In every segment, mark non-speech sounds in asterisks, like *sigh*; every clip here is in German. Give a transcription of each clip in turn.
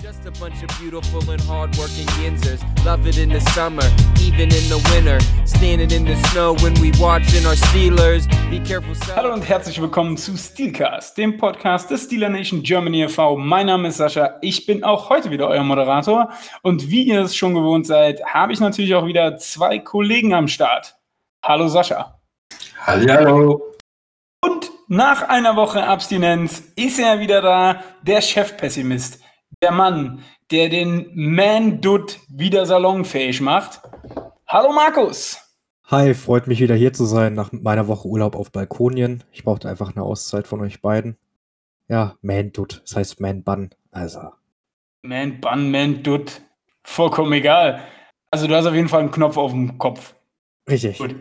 just a bunch of beautiful and hardworking yinzers. Love it in the summer, even in the winter. Standing in the snow when we watching our Steelers. Be careful. Hallo und herzlich willkommen zu Steelcast, dem Podcast des Steeler Nation Germany e.V. Mein Name ist Sascha, ich bin auch heute wieder euer Moderator. Und wie ihr es schon gewohnt seid, habe ich natürlich auch wieder zwei Kollegen am Start. Hallo Sascha. Hallo. Und nach einer Woche Abstinenz ist er wieder da, der Chefpessimist, der Mann, der den Man-Dutt wieder salonfähig macht. Hallo Markus. Hi, freut mich wieder hier zu sein nach meiner Woche Urlaub auf Balkonien. Ich brauchte einfach eine Auszeit von euch beiden. Ja, Man-Dutt, das heißt Man-Bun, also. Man-Bun, Man-Dutt, vollkommen egal. Also du hast auf jeden Fall einen Knopf auf dem Kopf. Richtig. Gut,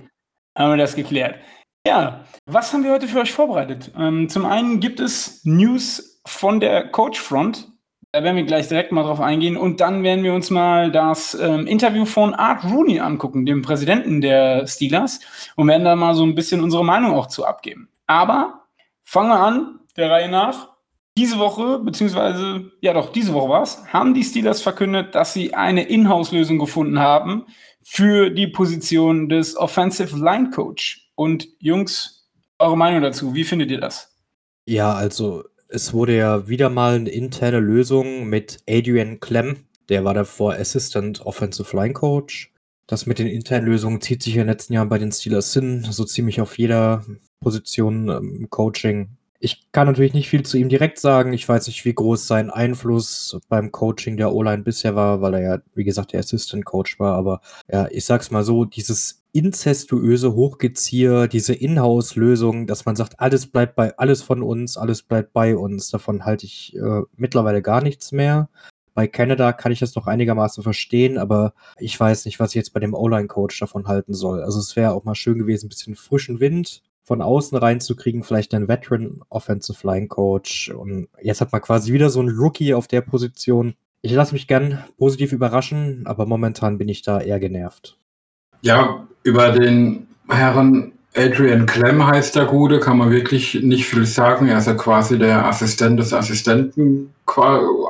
haben wir das geklärt. Ja, was haben wir heute für euch vorbereitet? Ähm, zum einen gibt es News von der Coach Front. Da werden wir gleich direkt mal drauf eingehen. Und dann werden wir uns mal das ähm, Interview von Art Rooney angucken, dem Präsidenten der Steelers, und werden da mal so ein bisschen unsere Meinung auch zu abgeben. Aber fangen wir an, der Reihe nach. Diese Woche, beziehungsweise, ja doch, diese Woche war es, haben die Steelers verkündet, dass sie eine Inhouse-Lösung gefunden haben für die Position des Offensive Line Coach. Und Jungs, eure Meinung dazu, wie findet ihr das? Ja, also es wurde ja wieder mal eine interne Lösung mit Adrian Clem, der war davor Assistant Offensive Line Coach. Das mit den internen Lösungen zieht sich in den letzten Jahren bei den Steelers hin, so ziemlich auf jeder Position im ähm, Coaching. Ich kann natürlich nicht viel zu ihm direkt sagen. Ich weiß nicht, wie groß sein Einfluss beim Coaching der O-Line bisher war, weil er ja, wie gesagt, der Assistant Coach war. Aber ja, ich sag's mal so, dieses inzestuöse Hochgezieher, diese Inhouse-Lösung, dass man sagt, alles bleibt bei, alles von uns, alles bleibt bei uns. Davon halte ich äh, mittlerweile gar nichts mehr. Bei Canada kann ich das noch einigermaßen verstehen, aber ich weiß nicht, was ich jetzt bei dem O-Line-Coach davon halten soll. Also es wäre auch mal schön gewesen, ein bisschen frischen Wind von außen reinzukriegen, vielleicht einen Veteran Offensive Line Coach. Und jetzt hat man quasi wieder so einen Rookie auf der Position. Ich lasse mich gern positiv überraschen, aber momentan bin ich da eher genervt. Ja, über den Herrn Adrian Clem heißt der Gute, kann man wirklich nicht viel sagen. Er ist ja quasi der Assistent des Assistenten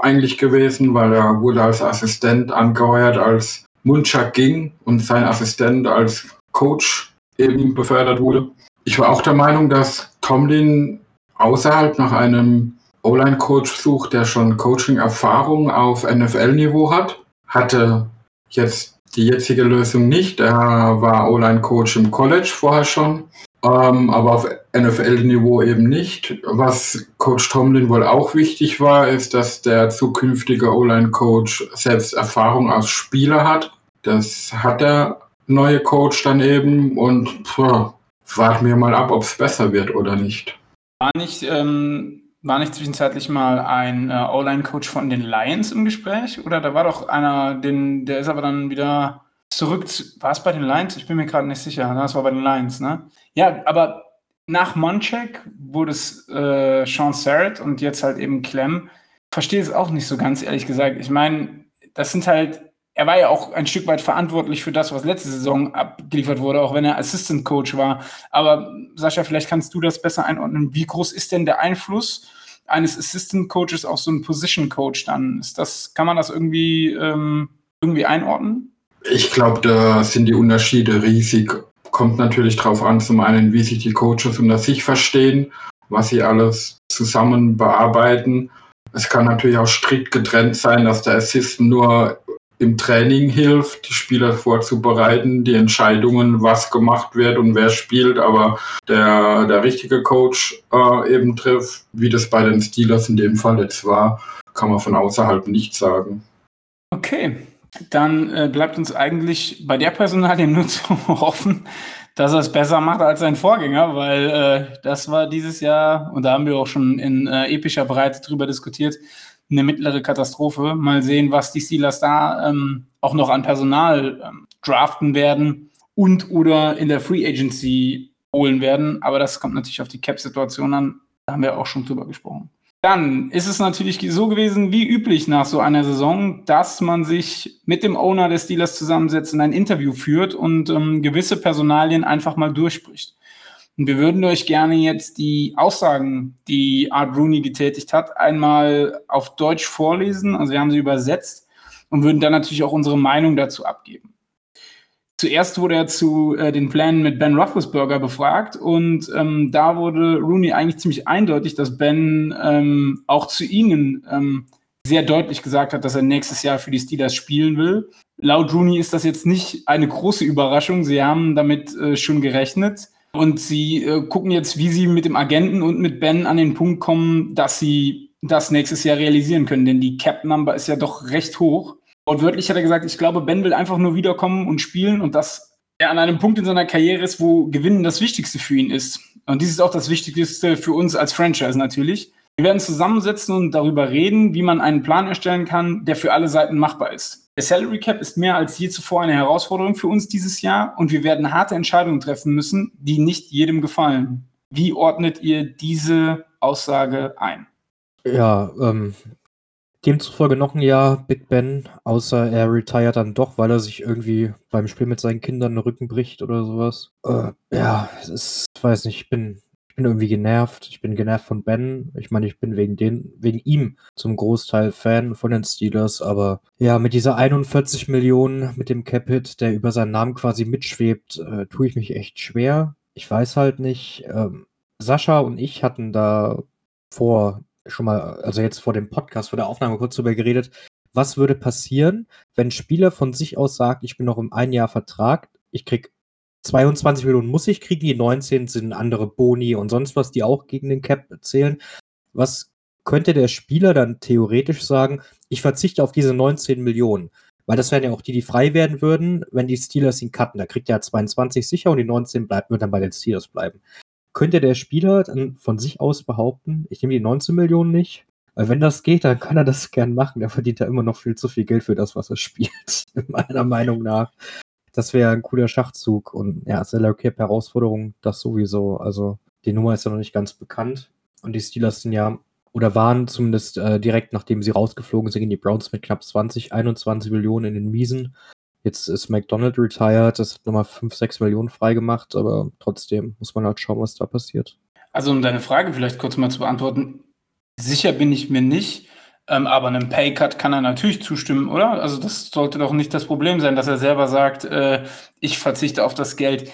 eigentlich gewesen, weil er wurde als Assistent angeheuert, als Munchak ging und sein Assistent als Coach eben befördert wurde. Ich war auch der Meinung, dass Tomlin außerhalb nach einem O-Line-Coach sucht, der schon Coaching-Erfahrung auf NFL-Niveau hat. Hatte jetzt die jetzige Lösung nicht. Er war O-Line-Coach im College vorher schon, ähm, aber auf NFL-Niveau eben nicht. Was Coach Tomlin wohl auch wichtig war, ist, dass der zukünftige O-Line-Coach selbst Erfahrung als Spieler hat. Das hat der neue Coach dann eben und warten wir mal ab, ob es besser wird oder nicht. War nicht, ähm, war nicht zwischenzeitlich mal ein äh, O-Line-Coach von den Lions im Gespräch? Oder da war doch einer, den, der ist aber dann wieder zurück. Zu, war es bei den Lions? Ich bin mir gerade nicht sicher. Das war bei den Lions, ne? Ja, aber nach Monchek wurde es äh, Sean Sarrett und jetzt halt eben Clem. Verstehe es auch nicht so ganz, ehrlich gesagt. Ich meine, das sind halt er war ja auch ein Stück weit verantwortlich für das, was letzte Saison abgeliefert wurde, auch wenn er Assistant Coach war. Aber Sascha, vielleicht kannst du das besser einordnen. Wie groß ist denn der Einfluss eines Assistant Coaches auf so einen Position Coach dann? Ist das, kann man das irgendwie, ähm, irgendwie einordnen? Ich glaube, da sind die Unterschiede riesig. Kommt natürlich darauf an, zum einen, wie sich die Coaches unter sich verstehen, was sie alles zusammen bearbeiten. Es kann natürlich auch strikt getrennt sein, dass der Assistant nur im Training hilft, die Spieler vorzubereiten, die Entscheidungen, was gemacht wird und wer spielt, aber der, der richtige Coach äh, eben trifft, wie das bei den Steelers in dem Fall jetzt war, kann man von außerhalb nicht sagen. Okay, dann äh, bleibt uns eigentlich bei der Personalie nur *laughs* zu hoffen, dass er es besser macht als sein Vorgänger, weil äh, das war dieses Jahr, und da haben wir auch schon in äh, epischer Breite drüber diskutiert, eine mittlere Katastrophe. Mal sehen, was die Steelers da ähm, auch noch an Personal ähm, draften werden und oder in der Free Agency holen werden. Aber das kommt natürlich auf die Cap-Situation an. Da haben wir auch schon drüber gesprochen. Dann ist es natürlich so gewesen, wie üblich nach so einer Saison, dass man sich mit dem Owner des Steelers zusammensetzt und ein Interview führt und ähm, gewisse Personalien einfach mal durchspricht. Und wir würden euch gerne jetzt die Aussagen, die Art Rooney getätigt hat, einmal auf Deutsch vorlesen. Also wir haben sie übersetzt und würden dann natürlich auch unsere Meinung dazu abgeben. Zuerst wurde er zu äh, den Plänen mit Ben Roethlisberger befragt und ähm, da wurde Rooney eigentlich ziemlich eindeutig, dass Ben ähm, auch zu ihnen ähm, sehr deutlich gesagt hat, dass er nächstes Jahr für die Steelers spielen will. Laut Rooney ist das jetzt nicht eine große Überraschung. Sie haben damit äh, schon gerechnet. Und sie äh, gucken jetzt, wie sie mit dem Agenten und mit Ben an den Punkt kommen, dass sie das nächstes Jahr realisieren können. Denn die Cap-Number ist ja doch recht hoch. Und wörtlich hat er gesagt, ich glaube, Ben will einfach nur wiederkommen und spielen und dass er an einem Punkt in seiner Karriere ist, wo Gewinnen das Wichtigste für ihn ist. Und dies ist auch das Wichtigste für uns als Franchise natürlich. Wir werden zusammensetzen und darüber reden, wie man einen Plan erstellen kann, der für alle Seiten machbar ist. Der Salary Cap ist mehr als je zuvor eine Herausforderung für uns dieses Jahr und wir werden harte Entscheidungen treffen müssen, die nicht jedem gefallen. Wie ordnet ihr diese Aussage ein? Ja, ähm, Demzufolge noch ein Jahr Big Ben, außer er retired dann doch, weil er sich irgendwie beim Spiel mit seinen Kindern den Rücken bricht oder sowas. Äh, ja, es ist, weiß nicht, ich bin, bin irgendwie genervt. Ich bin genervt von Ben. Ich meine, ich bin wegen den, wegen ihm zum Großteil Fan von den Steelers, aber ja, mit dieser 41 Millionen, mit dem Capit, der über seinen Namen quasi mitschwebt, äh, tue ich mich echt schwer. Ich weiß halt nicht. Ähm, Sascha und ich hatten da vor schon mal, also jetzt vor dem Podcast, vor der Aufnahme kurz darüber geredet, was würde passieren, wenn ein Spieler von sich aus sagt, ich bin noch im ein Jahr Vertrag, ich krieg 22 Millionen muss ich kriegen, die 19 sind andere Boni und sonst was, die auch gegen den Cap zählen. Was könnte der Spieler dann theoretisch sagen, ich verzichte auf diese 19 Millionen? Weil das wären ja auch die, die frei werden würden, wenn die Steelers ihn cutten. Da kriegt er 22 sicher und die 19 bleibt, wird dann bei den Steelers bleiben könnte der Spieler dann von sich aus behaupten, ich nehme die 19 Millionen nicht? Weil wenn das geht, dann kann er das gern machen. Er verdient ja immer noch viel zu viel Geld für das, was er spielt, *laughs* meiner Meinung nach. Das wäre ein cooler Schachzug und ja, Salary Cap Herausforderung, das sowieso. Also die Nummer ist ja noch nicht ganz bekannt und die Steelers sind ja oder waren zumindest äh, direkt nachdem sie rausgeflogen sind, in die Browns mit knapp 20, 21 Millionen in den Miesen. Jetzt ist McDonald retired, das hat nochmal 5, 6 Millionen freigemacht, aber trotzdem muss man halt schauen, was da passiert. Also um deine Frage vielleicht kurz mal zu beantworten, sicher bin ich mir nicht, ähm, aber einem Paycut kann er natürlich zustimmen, oder? Also das sollte doch nicht das Problem sein, dass er selber sagt, äh, ich verzichte auf das Geld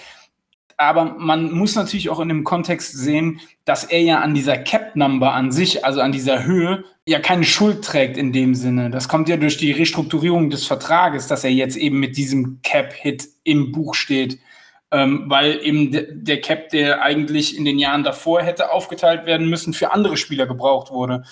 aber man muss natürlich auch in dem Kontext sehen, dass er ja an dieser Cap-Number an sich, also an dieser Höhe, ja keine Schuld trägt in dem Sinne. Das kommt ja durch die Restrukturierung des Vertrages, dass er jetzt eben mit diesem Cap-Hit im Buch steht. Ähm, weil eben de der Cap, der eigentlich in den Jahren davor hätte aufgeteilt werden müssen, für andere Spieler gebraucht wurde.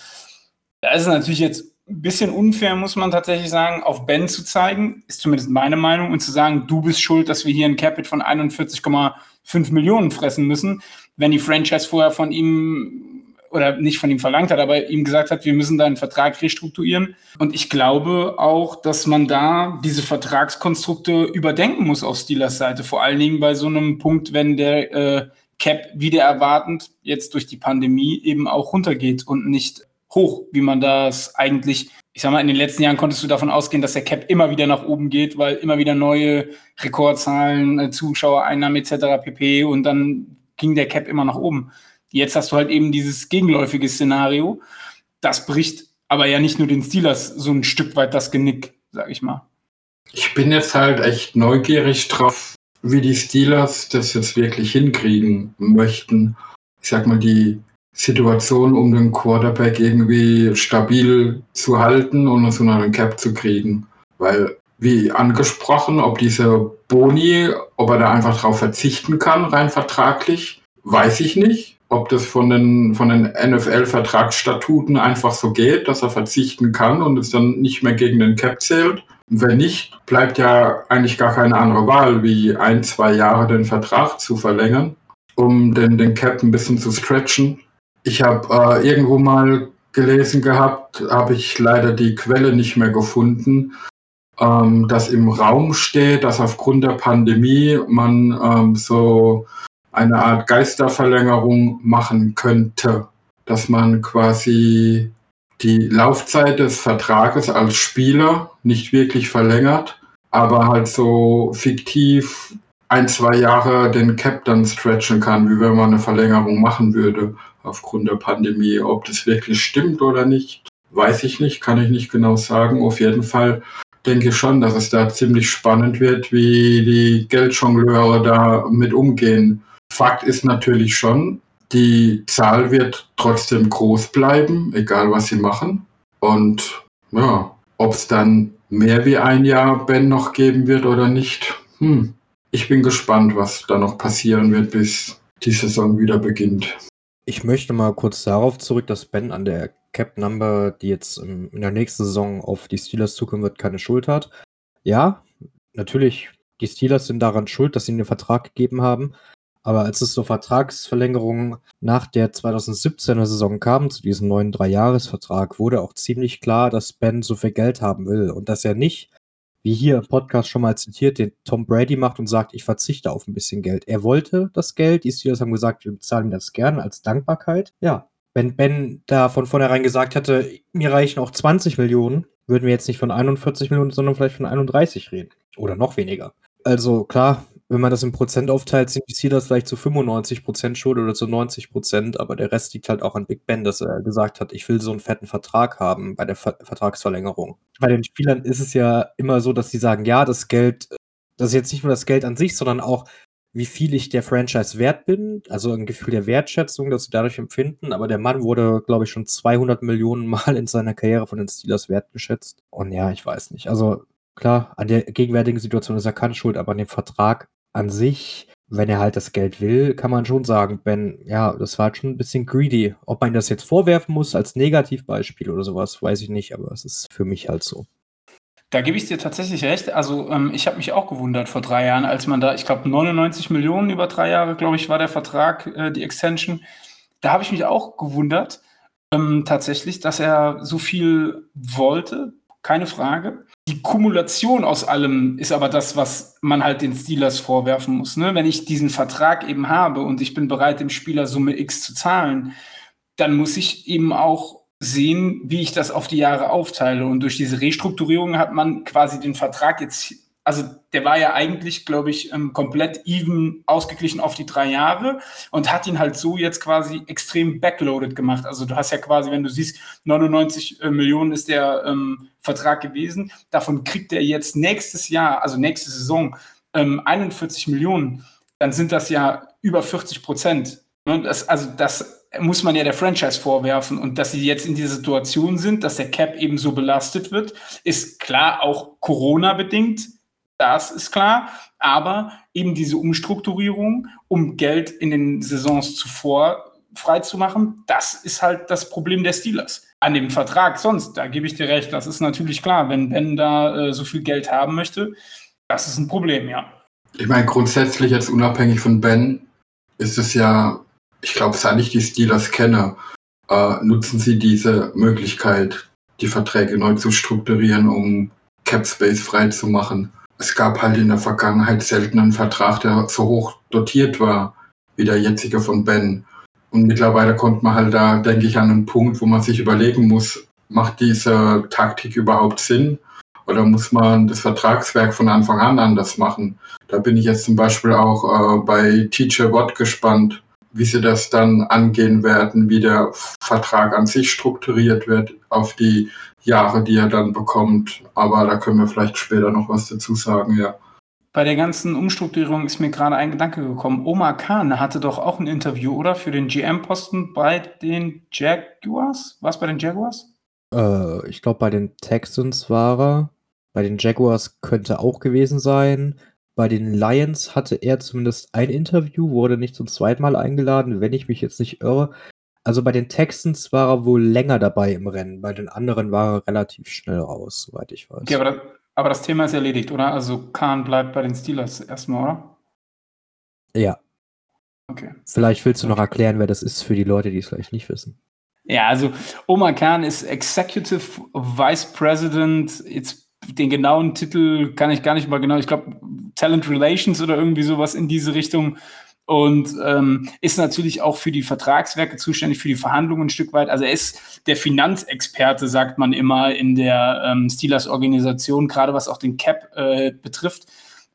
Da ist es natürlich jetzt ein bisschen unfair, muss man tatsächlich sagen, auf Ben zu zeigen, ist zumindest meine Meinung, und zu sagen, du bist schuld, dass wir hier ein Capit von 41,5 Millionen fressen müssen, wenn die Franchise vorher von ihm oder nicht von ihm verlangt hat, aber ihm gesagt hat, wir müssen deinen Vertrag restrukturieren. Und ich glaube auch, dass man da diese Vertragskonstrukte überdenken muss auf Steelers Seite, vor allen Dingen bei so einem Punkt, wenn der äh, Cap wieder erwartend jetzt durch die Pandemie eben auch runtergeht und nicht hoch, wie man das eigentlich, ich sag mal, in den letzten Jahren konntest du davon ausgehen, dass der Cap immer wieder nach oben geht, weil immer wieder neue Rekordzahlen, äh, Zuschauereinnahmen etc. pp. Und dann ging der Cap immer nach oben. Jetzt hast du halt eben dieses gegenläufige Szenario. Das bricht aber ja nicht nur den Steelers so ein Stück weit das Genick, sag ich mal. Ich bin jetzt halt echt neugierig drauf, wie die Steelers das jetzt wirklich hinkriegen möchten. Ich sag mal, die Situation, um den Quarterback irgendwie stabil zu halten und so einen Cap zu kriegen. Weil, wie angesprochen, ob diese Boni, ob er da einfach drauf verzichten kann, rein vertraglich, weiß ich nicht. Ob das von den, von den NFL-Vertragsstatuten einfach so geht, dass er verzichten kann und es dann nicht mehr gegen den Cap zählt. Und wenn nicht, bleibt ja eigentlich gar keine andere Wahl, wie ein, zwei Jahre den Vertrag zu verlängern, um den, den Cap ein bisschen zu stretchen ich habe äh, irgendwo mal gelesen gehabt, habe ich leider die Quelle nicht mehr gefunden, ähm, dass im Raum steht, dass aufgrund der Pandemie man ähm, so eine Art Geisterverlängerung machen könnte, dass man quasi die Laufzeit des Vertrages als Spieler nicht wirklich verlängert, aber halt so fiktiv ein, zwei Jahre den Cap dann stretchen kann, wie wenn man eine Verlängerung machen würde aufgrund der Pandemie. Ob das wirklich stimmt oder nicht, weiß ich nicht, kann ich nicht genau sagen. Auf jeden Fall denke ich schon, dass es da ziemlich spannend wird, wie die Geldjongleure da mit umgehen. Fakt ist natürlich schon, die Zahl wird trotzdem groß bleiben, egal was sie machen. Und ja, ob es dann mehr wie ein Jahr Ben noch geben wird oder nicht, hm. Ich bin gespannt, was da noch passieren wird, bis die Saison wieder beginnt. Ich möchte mal kurz darauf zurück, dass Ben an der Cap Number, die jetzt in der nächsten Saison auf die Steelers zukommen wird, keine Schuld hat. Ja, natürlich, die Steelers sind daran schuld, dass sie den Vertrag gegeben haben. Aber als es zur Vertragsverlängerung nach der 2017er Saison kam, zu diesem neuen Dreijahresvertrag, wurde auch ziemlich klar, dass Ben so viel Geld haben will und dass er nicht, wie hier im Podcast schon mal zitiert, den Tom Brady macht und sagt, ich verzichte auf ein bisschen Geld. Er wollte das Geld, die Steelers haben gesagt, wir bezahlen das gerne als Dankbarkeit. Ja, wenn Ben da von vornherein gesagt hätte, mir reichen auch 20 Millionen, würden wir jetzt nicht von 41 Millionen, sondern vielleicht von 31 reden. Oder noch weniger. Also klar, wenn man das in Prozent aufteilt, sind die Steelers vielleicht zu 95 Prozent schuld oder zu 90 Prozent, aber der Rest liegt halt auch an Big Ben, dass er gesagt hat, ich will so einen fetten Vertrag haben bei der Ver Vertragsverlängerung. Bei den Spielern ist es ja immer so, dass sie sagen, ja, das Geld, das ist jetzt nicht nur das Geld an sich, sondern auch, wie viel ich der Franchise wert bin, also ein Gefühl der Wertschätzung, dass sie dadurch empfinden, aber der Mann wurde, glaube ich, schon 200 Millionen Mal in seiner Karriere von den Steelers wertgeschätzt. Und ja, ich weiß nicht. Also klar, an der gegenwärtigen Situation ist er keine Schuld, aber an dem Vertrag an sich, wenn er halt das Geld will, kann man schon sagen, Ben, ja, das war halt schon ein bisschen greedy. Ob man das jetzt vorwerfen muss als Negativbeispiel oder sowas, weiß ich nicht, aber es ist für mich halt so. Da gebe ich dir tatsächlich recht. Also ähm, ich habe mich auch gewundert vor drei Jahren, als man da, ich glaube 99 Millionen über drei Jahre, glaube ich, war der Vertrag, äh, die Extension. Da habe ich mich auch gewundert, ähm, tatsächlich, dass er so viel wollte, keine Frage. Die Kumulation aus allem ist aber das, was man halt den Steelers vorwerfen muss. Ne? Wenn ich diesen Vertrag eben habe und ich bin bereit, dem Spieler Summe X zu zahlen, dann muss ich eben auch sehen, wie ich das auf die Jahre aufteile. Und durch diese Restrukturierung hat man quasi den Vertrag jetzt also der war ja eigentlich, glaube ich, ähm, komplett even ausgeglichen auf die drei Jahre und hat ihn halt so jetzt quasi extrem backloaded gemacht. Also du hast ja quasi, wenn du siehst, 99 äh, Millionen ist der ähm, Vertrag gewesen. Davon kriegt er jetzt nächstes Jahr, also nächste Saison, ähm, 41 Millionen. Dann sind das ja über 40 Prozent. Ne? Das, also das muss man ja der Franchise vorwerfen. Und dass sie jetzt in dieser Situation sind, dass der Cap eben so belastet wird, ist klar auch Corona-bedingt das ist klar. Aber eben diese Umstrukturierung, um Geld in den Saisons zuvor freizumachen, das ist halt das Problem der Steelers. An dem Vertrag sonst, da gebe ich dir recht, das ist natürlich klar, wenn Ben da äh, so viel Geld haben möchte, das ist ein Problem, ja. Ich meine, grundsätzlich jetzt unabhängig von Ben ist es ja, ich glaube, seit ich die Steelers kenne, äh, nutzen sie diese Möglichkeit, die Verträge neu zu strukturieren, um Cap Space frei zu machen es gab halt in der Vergangenheit selten einen Vertrag, der so hoch dotiert war wie der jetzige von Ben. Und mittlerweile kommt man halt da, denke ich, an einen Punkt, wo man sich überlegen muss, macht diese Taktik überhaupt Sinn? Oder muss man das Vertragswerk von Anfang an anders machen? Da bin ich jetzt zum Beispiel auch äh, bei TJ Watt gespannt, wie sie das dann angehen werden, wie der Vertrag an sich strukturiert wird auf die Jahre, die er dann bekommt. Aber da können wir vielleicht später noch was dazu sagen, ja. Bei der ganzen Umstrukturierung ist mir gerade ein Gedanke gekommen. Omar Khan hatte doch auch ein Interview, oder? Für den GM-Posten bei den Jaguars? Was bei den Jaguars? Äh, ich glaube, bei den Texans war er. Bei den Jaguars könnte auch gewesen sein. Bei den Lions hatte er zumindest ein Interview, wurde nicht zum zweiten Mal eingeladen, wenn ich mich jetzt nicht irre. Also bei den Texans war er wohl länger dabei im Rennen, bei den anderen war er relativ schnell raus, soweit ich weiß. Okay, aber das, aber das Thema ist erledigt, oder? Also Kahn bleibt bei den Steelers erstmal, oder? Ja. Okay. Vielleicht willst du noch erklären, wer das ist für die Leute, die es vielleicht nicht wissen. Ja, also Omar Khan ist Executive Vice President. Jetzt den genauen Titel kann ich gar nicht mal genau. Ich glaube Talent Relations oder irgendwie sowas in diese Richtung und ähm, ist natürlich auch für die Vertragswerke zuständig, für die Verhandlungen ein Stück weit. Also er ist der Finanzexperte, sagt man immer in der ähm, Steelers-Organisation, gerade was auch den Cap äh, betrifft.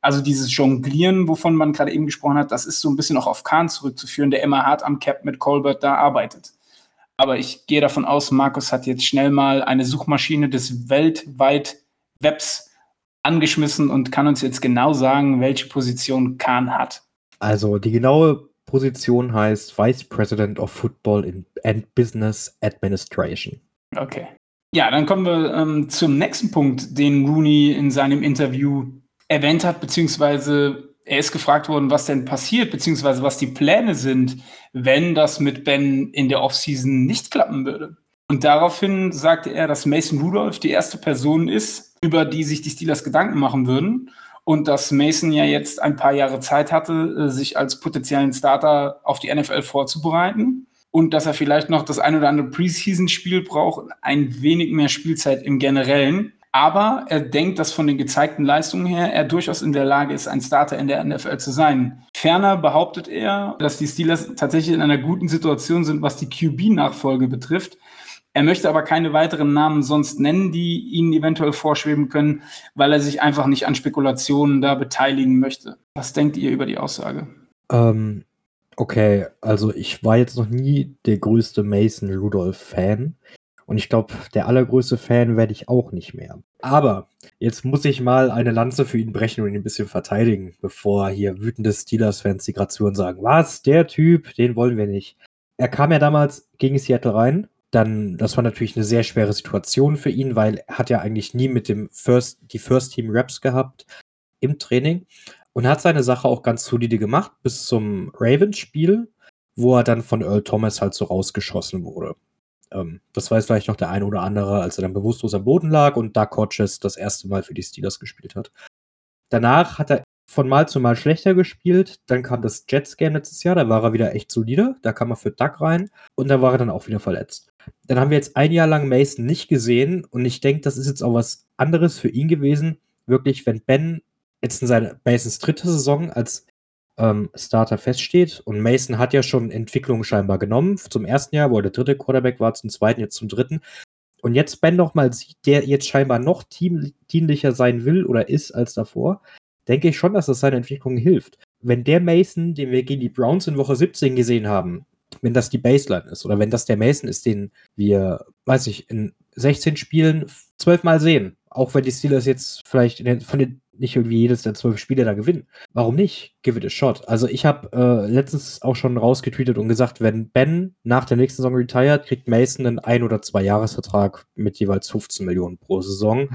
Also dieses Jonglieren, wovon man gerade eben gesprochen hat, das ist so ein bisschen auch auf Kahn zurückzuführen, der immer hart am Cap mit Colbert da arbeitet. Aber ich gehe davon aus, Markus hat jetzt schnell mal eine Suchmaschine des weltweit Webs angeschmissen und kann uns jetzt genau sagen, welche Position Kahn hat. Also die genaue Position heißt Vice President of Football and Business Administration. Okay. Ja, dann kommen wir ähm, zum nächsten Punkt, den Rooney in seinem Interview erwähnt hat, beziehungsweise er ist gefragt worden, was denn passiert, beziehungsweise was die Pläne sind, wenn das mit Ben in der Offseason nicht klappen würde. Und daraufhin sagte er, dass Mason Rudolph die erste Person ist, über die sich die Steelers Gedanken machen würden. Und dass Mason ja jetzt ein paar Jahre Zeit hatte, äh, sich als potenziellen Starter auf die NFL vorzubereiten. Und dass er vielleicht noch das ein oder andere Preseason-Spiel braucht, ein wenig mehr Spielzeit im Generellen. Aber er denkt, dass von den gezeigten Leistungen her er durchaus in der Lage ist, ein Starter in der NFL zu sein. Ferner behauptet er, dass die Steelers tatsächlich in einer guten Situation sind, was die QB-Nachfolge betrifft. Er möchte aber keine weiteren Namen sonst nennen, die ihnen eventuell vorschweben können, weil er sich einfach nicht an Spekulationen da beteiligen möchte. Was denkt ihr über die Aussage? Ähm, okay, also ich war jetzt noch nie der größte Mason Rudolph-Fan. Und ich glaube, der allergrößte Fan werde ich auch nicht mehr. Aber jetzt muss ich mal eine Lanze für ihn brechen und ihn ein bisschen verteidigen, bevor hier wütende Steelers-Fans die gerade zuhören sagen, was, der Typ, den wollen wir nicht. Er kam ja damals gegen Seattle rein. Dann, das war natürlich eine sehr schwere Situation für ihn, weil er hat ja eigentlich nie mit dem First, die First Team Raps gehabt im Training und hat seine Sache auch ganz solide gemacht bis zum Ravens-Spiel, wo er dann von Earl Thomas halt so rausgeschossen wurde. Ähm, das weiß vielleicht noch der eine oder andere, als er dann bewusstlos am Boden lag und Doug Hodges das erste Mal für die Steelers gespielt hat. Danach hat er von Mal zu Mal schlechter gespielt. Dann kam das Jets-Game letztes Jahr, da war er wieder echt solide. Da kam er für Doug rein und da war er dann auch wieder verletzt. Dann haben wir jetzt ein Jahr lang Mason nicht gesehen und ich denke, das ist jetzt auch was anderes für ihn gewesen. Wirklich, wenn Ben jetzt in seiner Masons dritte Saison als ähm, Starter feststeht. Und Mason hat ja schon Entwicklungen scheinbar genommen. Zum ersten Jahr, wo er der dritte Quarterback war, zum zweiten, jetzt zum dritten. Und jetzt Ben noch mal sieht, der jetzt scheinbar noch teamdienlicher sein will oder ist als davor, denke ich schon, dass das seiner Entwicklung hilft. Wenn der Mason, den wir gegen die Browns in Woche 17 gesehen haben, wenn das die Baseline ist oder wenn das der Mason ist, den wir, weiß ich, in 16 Spielen zwölfmal sehen, auch wenn die Steelers jetzt vielleicht den, von den nicht irgendwie jedes der zwölf Spiele da gewinnen. Warum nicht? Give it a shot. Also ich habe äh, letztens auch schon rausgetweetet und gesagt, wenn Ben nach der nächsten Saison retired, kriegt Mason einen ein- oder zwei Jahresvertrag mit jeweils 15 Millionen pro Saison.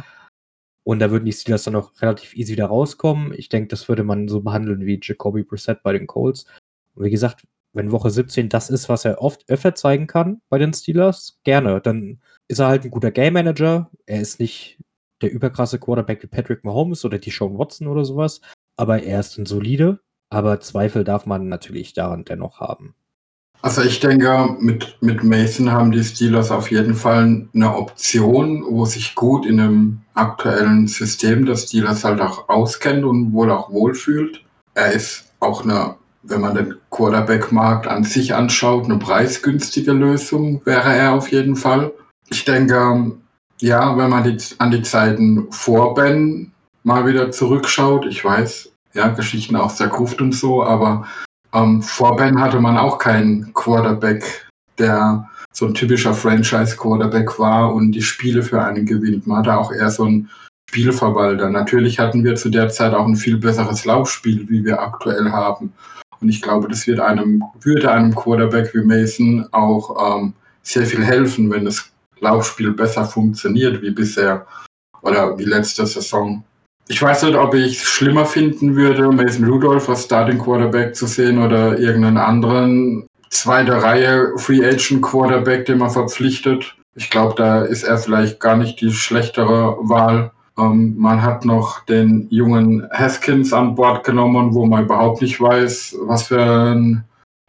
Und da würden die Steelers dann auch relativ easy wieder rauskommen. Ich denke, das würde man so behandeln wie Jacoby Brissett bei den Colts. Und wie gesagt, wenn Woche 17 das ist, was er oft öfter zeigen kann bei den Steelers, gerne. Dann ist er halt ein guter Game Manager. Er ist nicht der überkrasse Quarterback wie Patrick Mahomes oder die Sean Watson oder sowas. Aber er ist ein solide. Aber Zweifel darf man natürlich daran dennoch haben. Also ich denke, mit, mit Mason haben die Steelers auf jeden Fall eine Option, wo sich gut in dem aktuellen System des Steelers halt auch auskennt und wohl auch wohlfühlt. Er ist auch eine, wenn man den Quarterback-Markt an sich anschaut, eine preisgünstige Lösung wäre er auf jeden Fall. Ich denke, ja, wenn man die, an die Zeiten vor Ben mal wieder zurückschaut, ich weiß, ja, Geschichten aus der Gruft und so, aber ähm, vor Ben hatte man auch keinen Quarterback, der so ein typischer Franchise-Quarterback war und die Spiele für einen gewinnt. Man hatte auch eher so einen Spielverwalter. Natürlich hatten wir zu der Zeit auch ein viel besseres Laufspiel, wie wir aktuell haben. Und ich glaube, das wird einem, würde einem Quarterback wie Mason auch ähm, sehr viel helfen, wenn es Laufspiel besser funktioniert wie bisher oder wie letzte Saison. Ich weiß nicht, ob ich es schlimmer finden würde, Mason Rudolph als Starting Quarterback zu sehen oder irgendeinen anderen zweite Reihe Free Agent Quarterback, den man verpflichtet. Ich glaube, da ist er vielleicht gar nicht die schlechtere Wahl. Ähm, man hat noch den jungen Haskins an Bord genommen, wo man überhaupt nicht weiß, was für ein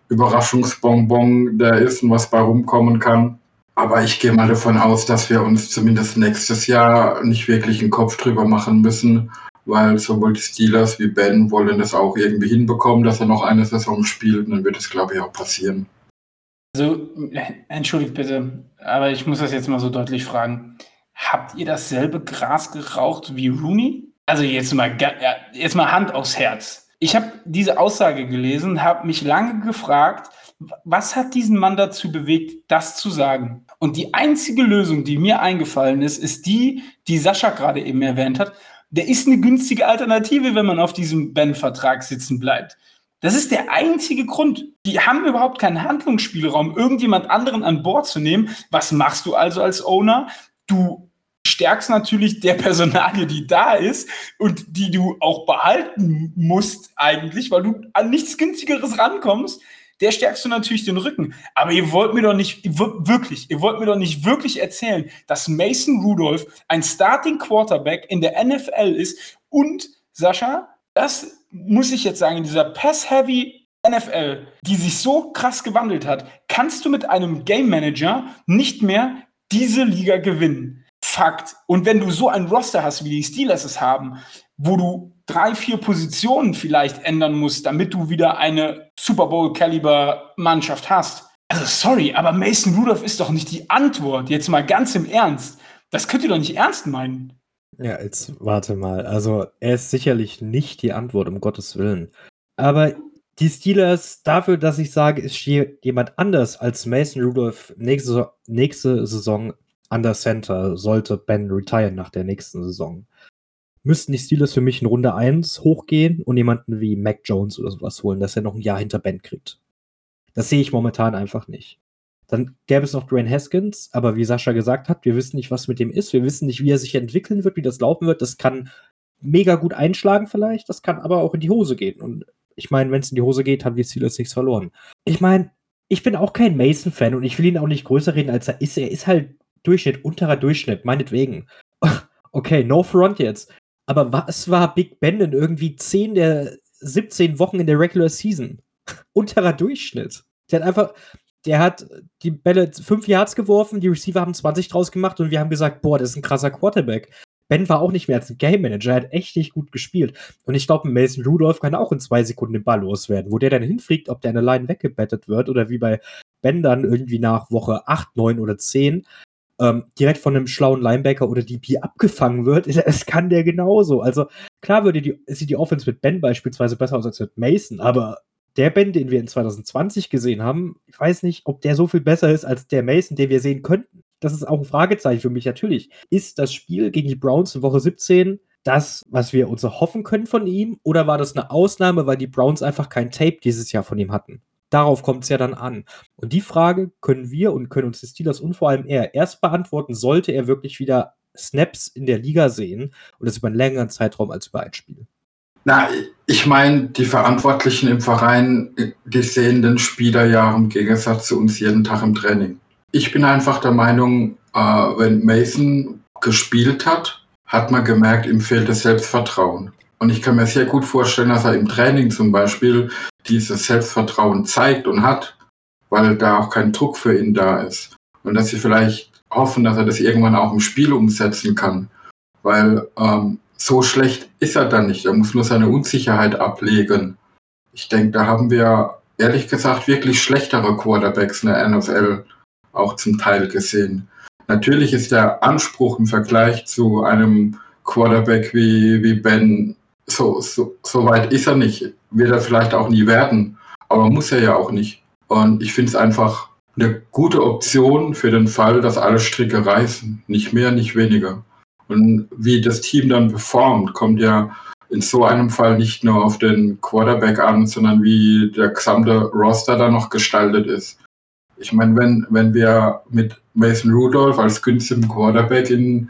Überraschungsbonbon der ist und was bei rumkommen kann. Aber ich gehe mal davon aus, dass wir uns zumindest nächstes Jahr nicht wirklich einen Kopf drüber machen müssen, weil sowohl die Steelers wie Ben wollen das auch irgendwie hinbekommen, dass er noch eine Saison spielt. Und dann wird es, glaube ich, auch passieren. Also, entschuldigt bitte, aber ich muss das jetzt mal so deutlich fragen. Habt ihr dasselbe Gras geraucht wie Rooney? also jetzt mal, jetzt mal Hand aufs Herz. Ich habe diese Aussage gelesen, habe mich lange gefragt, was hat diesen Mann dazu bewegt, das zu sagen? Und die einzige Lösung, die mir eingefallen ist, ist die, die Sascha gerade eben erwähnt hat. Der ist eine günstige Alternative, wenn man auf diesem Ben-Vertrag sitzen bleibt. Das ist der einzige Grund. Die haben überhaupt keinen Handlungsspielraum, irgendjemand anderen an Bord zu nehmen. Was machst du also als Owner? Du stärkst natürlich der Personalie, die da ist und die du auch behalten musst eigentlich, weil du an nichts günstigeres rankommst der stärkst du natürlich den Rücken. Aber ihr wollt mir doch nicht, wirklich, ihr wollt mir doch nicht wirklich erzählen, dass Mason Rudolph ein Starting Quarterback in der NFL ist und Sascha, das muss ich jetzt sagen, in dieser Pass-Heavy NFL, die sich so krass gewandelt hat, kannst du mit einem Game Manager nicht mehr diese Liga gewinnen. Fakt. Und wenn du so ein Roster hast, wie die Steelers es haben, wo du drei, vier Positionen vielleicht ändern musst, damit du wieder eine Super Bowl-Kaliber-Mannschaft hast. Also sorry, aber Mason Rudolph ist doch nicht die Antwort. Jetzt mal ganz im Ernst. Das könnt ihr doch nicht ernst meinen. Ja, jetzt warte mal. Also, er ist sicherlich nicht die Antwort, um Gottes Willen. Aber die Steelers, dafür, dass ich sage, ist jemand anders als Mason Rudolph nächste, nächste Saison an der Center, sollte Ben retiren nach der nächsten Saison müssten die Steelers für mich in Runde 1 hochgehen und jemanden wie Mac Jones oder sowas holen, dass er noch ein Jahr hinter Ben kriegt. Das sehe ich momentan einfach nicht. Dann gäbe es noch Dwayne Haskins, aber wie Sascha gesagt hat, wir wissen nicht, was mit dem ist. Wir wissen nicht, wie er sich entwickeln wird, wie das laufen wird. Das kann mega gut einschlagen vielleicht, das kann aber auch in die Hose gehen. Und ich meine, wenn es in die Hose geht, haben die Steelers nichts verloren. Ich meine, ich bin auch kein Mason-Fan und ich will ihn auch nicht größer reden, als er ist. Er ist halt Durchschnitt, unterer Durchschnitt, meinetwegen. *laughs* okay, no front jetzt. Aber was war Big Ben in irgendwie 10 der 17 Wochen in der Regular Season? *laughs* Unterer Durchschnitt. Der hat einfach, der hat die Bälle 5 Yards geworfen, die Receiver haben 20 draus gemacht und wir haben gesagt, boah, das ist ein krasser Quarterback. Ben war auch nicht mehr als ein Game Manager, er hat echt nicht gut gespielt. Und ich glaube, Mason Rudolph kann auch in zwei Sekunden den Ball loswerden. Wo der dann hinfliegt, ob der an der Line weggebettet wird oder wie bei Ben dann irgendwie nach Woche 8, 9 oder 10 ähm, direkt von einem schlauen Linebacker oder DP abgefangen wird, *laughs* es kann der genauso. Also klar würde die, sieht die Offense mit Ben beispielsweise besser aus als mit Mason, aber der Ben, den wir in 2020 gesehen haben, ich weiß nicht, ob der so viel besser ist als der Mason, den wir sehen könnten. Das ist auch ein Fragezeichen für mich natürlich. Ist das Spiel gegen die Browns in Woche 17 das, was wir uns erhoffen können von ihm? Oder war das eine Ausnahme, weil die Browns einfach kein Tape dieses Jahr von ihm hatten? Darauf kommt es ja dann an. Und die Frage können wir und können uns die Steelers und vor allem er erst beantworten, sollte er wirklich wieder Snaps in der Liga sehen und das über einen längeren Zeitraum als über ein Spiel. Na, ich meine, die Verantwortlichen im Verein, die sehen den Spieler ja im Gegensatz zu uns jeden Tag im Training. Ich bin einfach der Meinung, äh, wenn Mason gespielt hat, hat man gemerkt, ihm fehlt das Selbstvertrauen. Und ich kann mir sehr gut vorstellen, dass er im Training zum Beispiel dieses Selbstvertrauen zeigt und hat, weil da auch kein Druck für ihn da ist. Und dass sie vielleicht hoffen, dass er das irgendwann auch im Spiel umsetzen kann. Weil ähm, so schlecht ist er dann nicht. Er muss nur seine Unsicherheit ablegen. Ich denke, da haben wir ehrlich gesagt wirklich schlechtere Quarterbacks in der NFL auch zum Teil gesehen. Natürlich ist der Anspruch im Vergleich zu einem Quarterback wie, wie Ben so, so, so weit ist er nicht. Wird er vielleicht auch nie werden. Aber muss er ja auch nicht. Und ich finde es einfach eine gute Option für den Fall, dass alle Stricke reißen. Nicht mehr, nicht weniger. Und wie das Team dann performt, kommt ja in so einem Fall nicht nur auf den Quarterback an, sondern wie der gesamte Roster dann noch gestaltet ist. Ich meine, wenn, wenn wir mit Mason Rudolph als günstigen Quarterback in,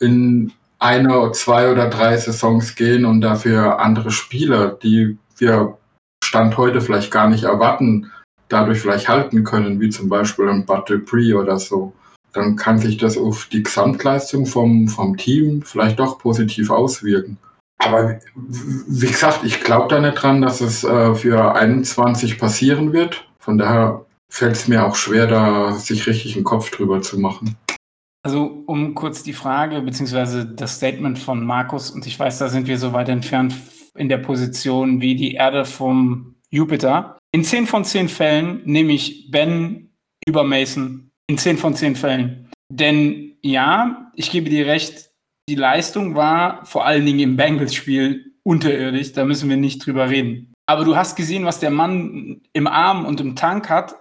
in eine, zwei oder drei Saisons gehen und dafür andere Spieler, die wir Stand heute vielleicht gar nicht erwarten, dadurch vielleicht halten können, wie zum Beispiel ein Bud Dupree oder so, dann kann sich das auf die Gesamtleistung vom, vom Team vielleicht doch positiv auswirken. Aber wie gesagt, ich glaube da nicht dran, dass es äh, für 21 passieren wird. Von daher fällt es mir auch schwer, da sich richtig einen Kopf drüber zu machen. Also, um kurz die Frage beziehungsweise das Statement von Markus, und ich weiß, da sind wir so weit entfernt in der Position wie die Erde vom Jupiter. In zehn von zehn Fällen nehme ich Ben über Mason. In zehn von zehn Fällen. Denn ja, ich gebe dir recht, die Leistung war vor allen Dingen im Bengals-Spiel unterirdisch, da müssen wir nicht drüber reden. Aber du hast gesehen, was der Mann im Arm und im Tank hat,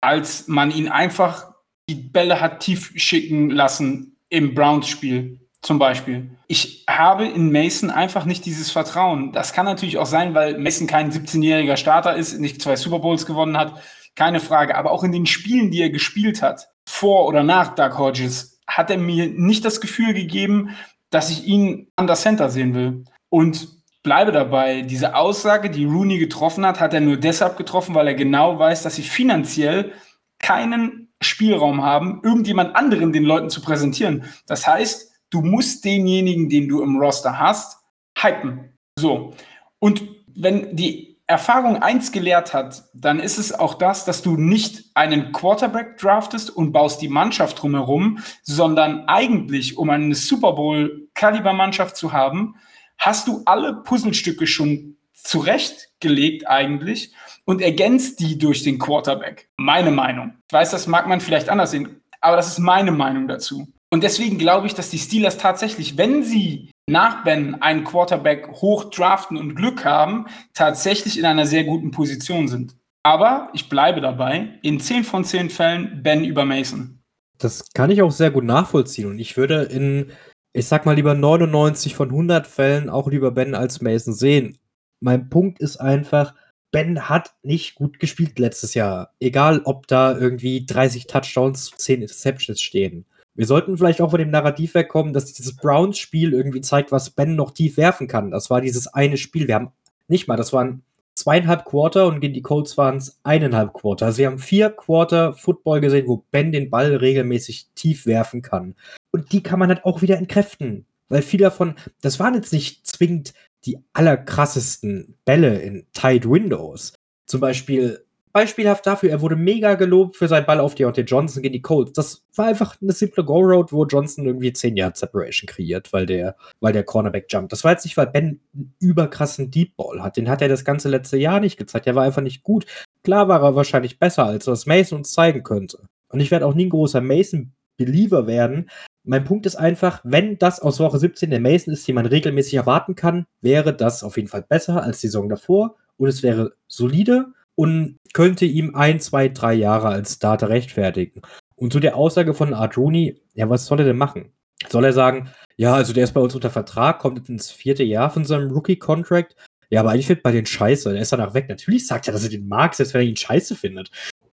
als man ihn einfach die Bälle hat tief schicken lassen im Browns-Spiel zum Beispiel. Ich habe in Mason einfach nicht dieses Vertrauen. Das kann natürlich auch sein, weil Mason kein 17-jähriger Starter ist, nicht zwei Super Bowls gewonnen hat, keine Frage. Aber auch in den Spielen, die er gespielt hat, vor oder nach Doug Hodges, hat er mir nicht das Gefühl gegeben, dass ich ihn an der Center sehen will. Und bleibe dabei, diese Aussage, die Rooney getroffen hat, hat er nur deshalb getroffen, weil er genau weiß, dass sie finanziell keinen Spielraum haben, irgendjemand anderen den Leuten zu präsentieren. Das heißt, du musst denjenigen, den du im Roster hast, hypen. So. Und wenn die Erfahrung eins gelehrt hat, dann ist es auch das, dass du nicht einen Quarterback draftest und baust die Mannschaft drumherum, sondern eigentlich, um eine Super Bowl-Kaliber-Mannschaft zu haben, hast du alle Puzzlestücke schon zurechtgelegt eigentlich und ergänzt die durch den Quarterback. Meine Meinung. Ich weiß, das mag man vielleicht anders sehen, aber das ist meine Meinung dazu. Und deswegen glaube ich, dass die Steelers tatsächlich, wenn sie nach Ben einen Quarterback hoch draften und Glück haben, tatsächlich in einer sehr guten Position sind. Aber ich bleibe dabei, in 10 von 10 Fällen Ben über Mason. Das kann ich auch sehr gut nachvollziehen. Und ich würde in, ich sag mal lieber 99 von 100 Fällen auch lieber Ben als Mason sehen. Mein Punkt ist einfach, Ben hat nicht gut gespielt letztes Jahr. Egal, ob da irgendwie 30 Touchdowns, 10 Interceptions stehen. Wir sollten vielleicht auch von dem Narrativ wegkommen, dass dieses Browns-Spiel irgendwie zeigt, was Ben noch tief werfen kann. Das war dieses eine Spiel. Wir haben nicht mal, das waren zweieinhalb Quarter und gegen die Colts waren es eineinhalb Quarter. Also wir haben vier Quarter Football gesehen, wo Ben den Ball regelmäßig tief werfen kann. Und die kann man halt auch wieder entkräften. Weil viele davon, das waren jetzt nicht zwingend die allerkrassesten Bälle in Tight Windows. Zum Beispiel Beispielhaft dafür, er wurde mega gelobt für seinen Ball auf Deontay Johnson gegen die Colts. Das war einfach eine simple Go-Road, wo Johnson irgendwie 10 Yard Separation kreiert, weil der, weil der Cornerback jumpt. Das war jetzt nicht, weil Ben einen überkrassen Deep Ball hat. Den hat er das ganze letzte Jahr nicht gezeigt. Der war einfach nicht gut. Klar war er wahrscheinlich besser, als was Mason uns zeigen könnte. Und ich werde auch nie ein großer Mason-Believer werden. Mein Punkt ist einfach, wenn das aus Woche 17 der Mason ist, den man regelmäßig erwarten kann, wäre das auf jeden Fall besser als die Saison davor und es wäre solide und könnte ihm ein, zwei, drei Jahre als Starter rechtfertigen. Und zu der Aussage von Art Rooney, ja, was soll er denn machen? Soll er sagen, ja, also der ist bei uns unter Vertrag, kommt ins vierte Jahr von seinem Rookie-Contract. Ja, aber eigentlich wird bei den scheiße, der ist danach weg. Natürlich sagt er, dass er den mag, selbst wenn er ihn scheiße findet.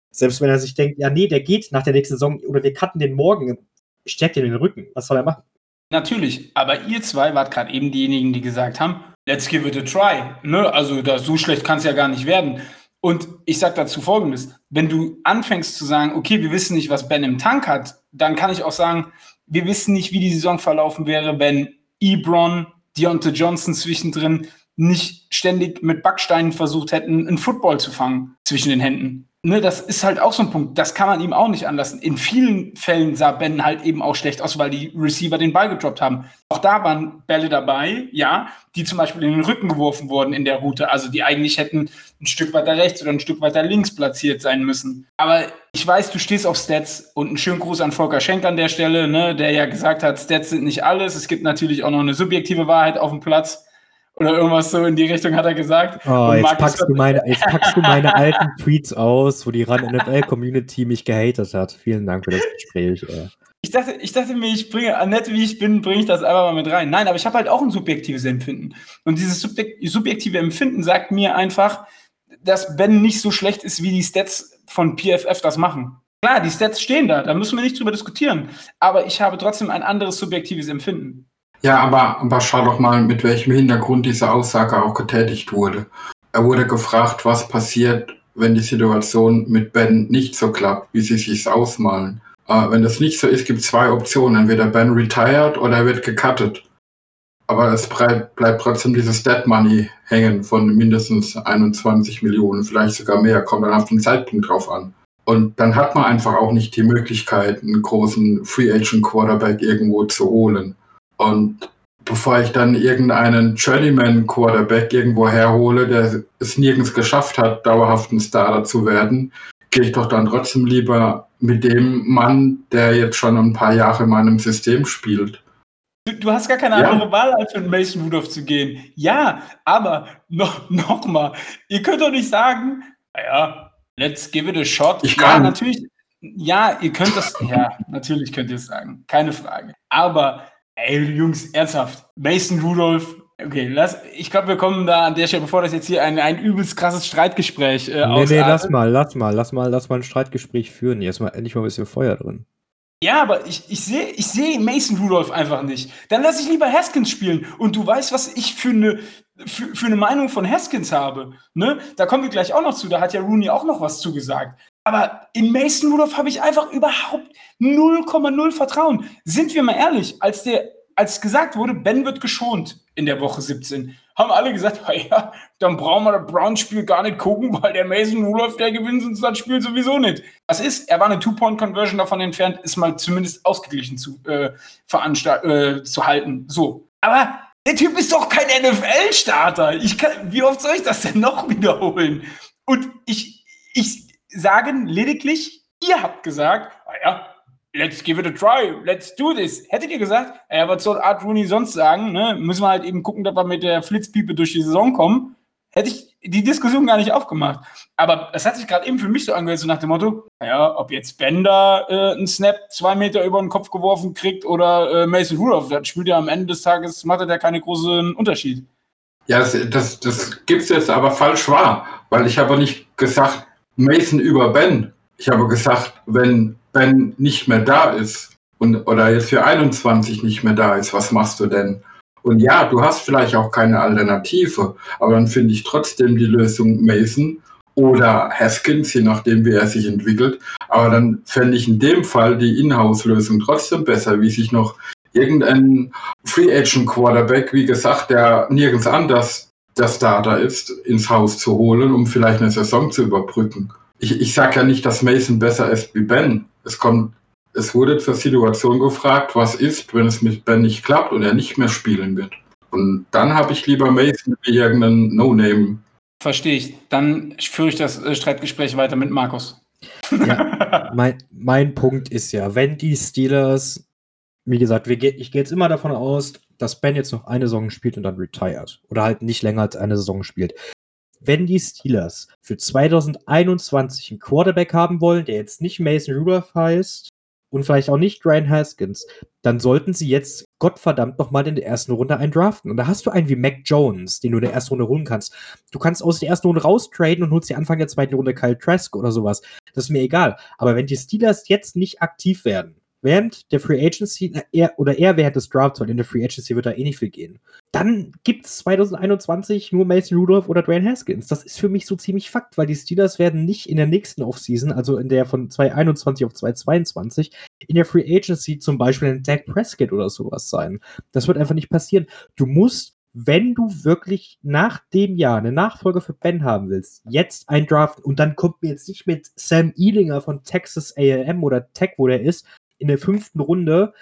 Selbst wenn er sich denkt, ja, nee, der geht nach der nächsten Saison oder wir cutten den morgen, stärkt in den Rücken. Was soll er machen? Natürlich, aber ihr zwei wart gerade eben diejenigen, die gesagt haben, let's give it a try. Ne? Also da, so schlecht kann es ja gar nicht werden. Und ich sage dazu Folgendes. Wenn du anfängst zu sagen, okay, wir wissen nicht, was Ben im Tank hat, dann kann ich auch sagen, wir wissen nicht, wie die Saison verlaufen wäre, wenn Ebron, Deontay Johnson zwischendrin nicht ständig mit Backsteinen versucht hätten, einen Football zu fangen zwischen den Händen ne, das ist halt auch so ein Punkt, das kann man ihm auch nicht anlassen. In vielen Fällen sah Ben halt eben auch schlecht aus, weil die Receiver den Ball gedroppt haben. Auch da waren Bälle dabei, ja, die zum Beispiel in den Rücken geworfen wurden in der Route, also die eigentlich hätten ein Stück weiter rechts oder ein Stück weiter links platziert sein müssen. Aber ich weiß, du stehst auf Stats und einen schönen Gruß an Volker Schenk an der Stelle, ne, der ja gesagt hat, Stats sind nicht alles. Es gibt natürlich auch noch eine subjektive Wahrheit auf dem Platz. Oder irgendwas so in die Richtung hat er gesagt. Oh, jetzt, packst du meine, jetzt packst du meine alten Tweets aus, wo die Run NFL-Community mich gehatet hat. Vielen Dank für das Gespräch. Ey. Ich dachte, ich dachte mir, ich bringe, nett wie ich bin, bringe ich das einfach mal mit rein. Nein, aber ich habe halt auch ein subjektives Empfinden. Und dieses subjektive Empfinden sagt mir einfach, dass Ben nicht so schlecht ist, wie die Stats von PFF das machen. Klar, die Stats stehen da, da müssen wir nicht drüber diskutieren. Aber ich habe trotzdem ein anderes subjektives Empfinden. Ja, aber, aber schau doch mal, mit welchem Hintergrund diese Aussage auch getätigt wurde. Er wurde gefragt, was passiert, wenn die Situation mit Ben nicht so klappt, wie sie sich ausmalen. Äh, wenn das nicht so ist, gibt es zwei Optionen. Entweder Ben retired oder er wird gecuttet. Aber es bleibt, bleibt trotzdem dieses Dead Money hängen von mindestens 21 Millionen, vielleicht sogar mehr, kommt dann auf den Zeitpunkt drauf an. Und dann hat man einfach auch nicht die Möglichkeit, einen großen Free Agent Quarterback irgendwo zu holen. Und bevor ich dann irgendeinen Journeyman Quarterback irgendwo herhole, der es nirgends geschafft hat, dauerhaft ein Starter zu werden, gehe ich doch dann trotzdem lieber mit dem Mann, der jetzt schon ein paar Jahre in meinem System spielt. Du, du hast gar keine Ja. andere Wahl, als mit Mason Rudolph zu gehen. Ja, aber noch, *laughs* noch mal, ihr könnt doch nicht sagen, naja, let's give it a shot. Ich ja, kann. natürlich. Ja, ihr könnt das, ja, natürlich könnt ihr es sagen. Keine Frage. Aber, ey, Jungs, ernsthaft. Mason Rudolph, okay, lass, ich glaube, wir kommen da an der Stelle, bevor das jetzt hier ein, ein übelst krasses Streitgespräch äh, Nee, nee, lass mal, lass mal, lass mal, lass mal ein Streitgespräch führen. Jetzt mal endlich mal ein bisschen Feuer drin. Ja, aber ich, ich sehe ich seh Mason Rudolph einfach nicht. Dann lass ich lieber Haskins spielen. Und du weißt, was ich für eine für, für eine Meinung von Haskins habe. Ne? Da kommen wir gleich auch noch zu. Da hat ja Rooney auch noch was zugesagt. Aber in Mason Rudolph habe ich einfach überhaupt 0,0 Vertrauen. Sind wir mal ehrlich, als der als gesagt wurde, Ben wird geschont in der Woche 17, haben alle gesagt, *laughs* ja, dann brauchen wir das Browns-Spiel gar nicht gucken, weil der Mason Rudolph, der gewinnt uns das Spiel sowieso nicht. Was ist? Er war eine Two-Point-Conversion davon entfernt, ist mal zumindest ausgeglichen zu, äh, äh, zu halten. So. Aber der Typ ist doch kein NFL-Starter. Wie oft soll ich das denn noch wiederholen? Und ich, ich sage lediglich, ihr habt gesagt, naja, let's give it a try, let's do this. Hättet ihr gesagt, ja, was soll Art Rooney sonst sagen? Ne? Müssen wir halt eben gucken, dass wir mit der Flitzpiepe durch die Saison kommen. Hätte ich die Diskussion gar nicht aufgemacht. Aber es hat sich gerade eben für mich so angehört, so nach dem Motto, ja, ob jetzt Bender äh, einen Snap zwei Meter über den Kopf geworfen kriegt oder äh, Mason Rudolph, das spielt ja am Ende des Tages, macht ja keinen großen Unterschied. Ja, das, das, das gibt's jetzt aber falsch wahr, weil ich habe nicht gesagt, Mason über Ben. Ich habe gesagt, wenn Ben nicht mehr da ist und oder jetzt für 21 nicht mehr da ist, was machst du denn? Und ja, du hast vielleicht auch keine Alternative, aber dann finde ich trotzdem die Lösung Mason oder Haskins, je nachdem, wie er sich entwickelt. Aber dann fände ich in dem Fall die Inhouse-Lösung trotzdem besser, wie sich noch irgendein Free Agent Quarterback, wie gesagt, der nirgends anders der Starter ist, ins Haus zu holen, um vielleicht eine Saison zu überbrücken. Ich, ich sage ja nicht, dass Mason besser ist wie Ben. Es kommt, es wurde zur Situation gefragt, was ist, wenn es mit Ben nicht klappt und er nicht mehr spielen wird. Und dann habe ich lieber Mason wie irgendeinen No-Name. Verstehe ich. Dann führe ich das äh, Streitgespräch weiter mit Markus. Ja, *laughs* mein, mein Punkt ist ja, wenn die Steelers, wie gesagt, wir, ich gehe jetzt immer davon aus, dass Ben jetzt noch eine Saison spielt und dann retired. Oder halt nicht länger als eine Saison spielt. Wenn die Steelers für 2021 einen Quarterback haben wollen, der jetzt nicht Mason Rudolph heißt und vielleicht auch nicht Ryan Haskins, dann sollten sie jetzt Gottverdammt noch mal in der ersten Runde einen draften. Und da hast du einen wie Mac Jones, den du in der ersten Runde holen kannst. Du kannst aus der ersten Runde raustraden und holst dir Anfang der zweiten Runde Kyle Trask oder sowas. Das ist mir egal. Aber wenn die Steelers jetzt nicht aktiv werden, während der Free Agency, er, oder eher während des Drafts, weil in der Free Agency wird da eh nicht viel gehen, dann gibt es 2021 nur Mason Rudolph oder Dwayne Haskins. Das ist für mich so ziemlich Fakt, weil die Steelers werden nicht in der nächsten Offseason, also in der von 2021 auf 2022, in der Free Agency zum Beispiel ein Dak Prescott oder sowas sein. Das wird einfach nicht passieren. Du musst wenn du wirklich nach dem Jahr eine Nachfolge für Ben haben willst, jetzt ein Draft und dann kommt mir jetzt nicht mit Sam Ealinger von Texas AM oder Tech, wo der ist, in der fünften Runde,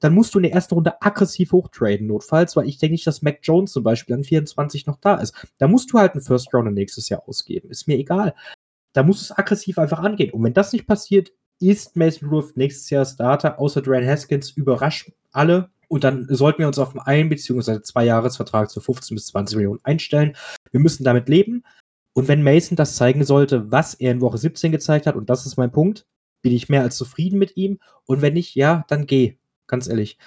dann musst du in der ersten Runde aggressiv hochtraden, notfalls, weil ich denke nicht, dass Mac Jones zum Beispiel an 24 noch da ist. Da musst du halt einen First Rounder nächstes Jahr ausgeben. Ist mir egal. Da musst du es aggressiv einfach angehen. Und wenn das nicht passiert, ist Mason Rudolph nächstes Jahr Starter, außer Dwayne Haskins, überrascht alle. Und dann sollten wir uns auf einen ein- bzw. zwei Jahresvertrag zu 15 bis 20 Millionen einstellen. Wir müssen damit leben. Und wenn Mason das zeigen sollte, was er in Woche 17 gezeigt hat, und das ist mein Punkt, bin ich mehr als zufrieden mit ihm. Und wenn nicht, ja, dann geh. Ganz ehrlich.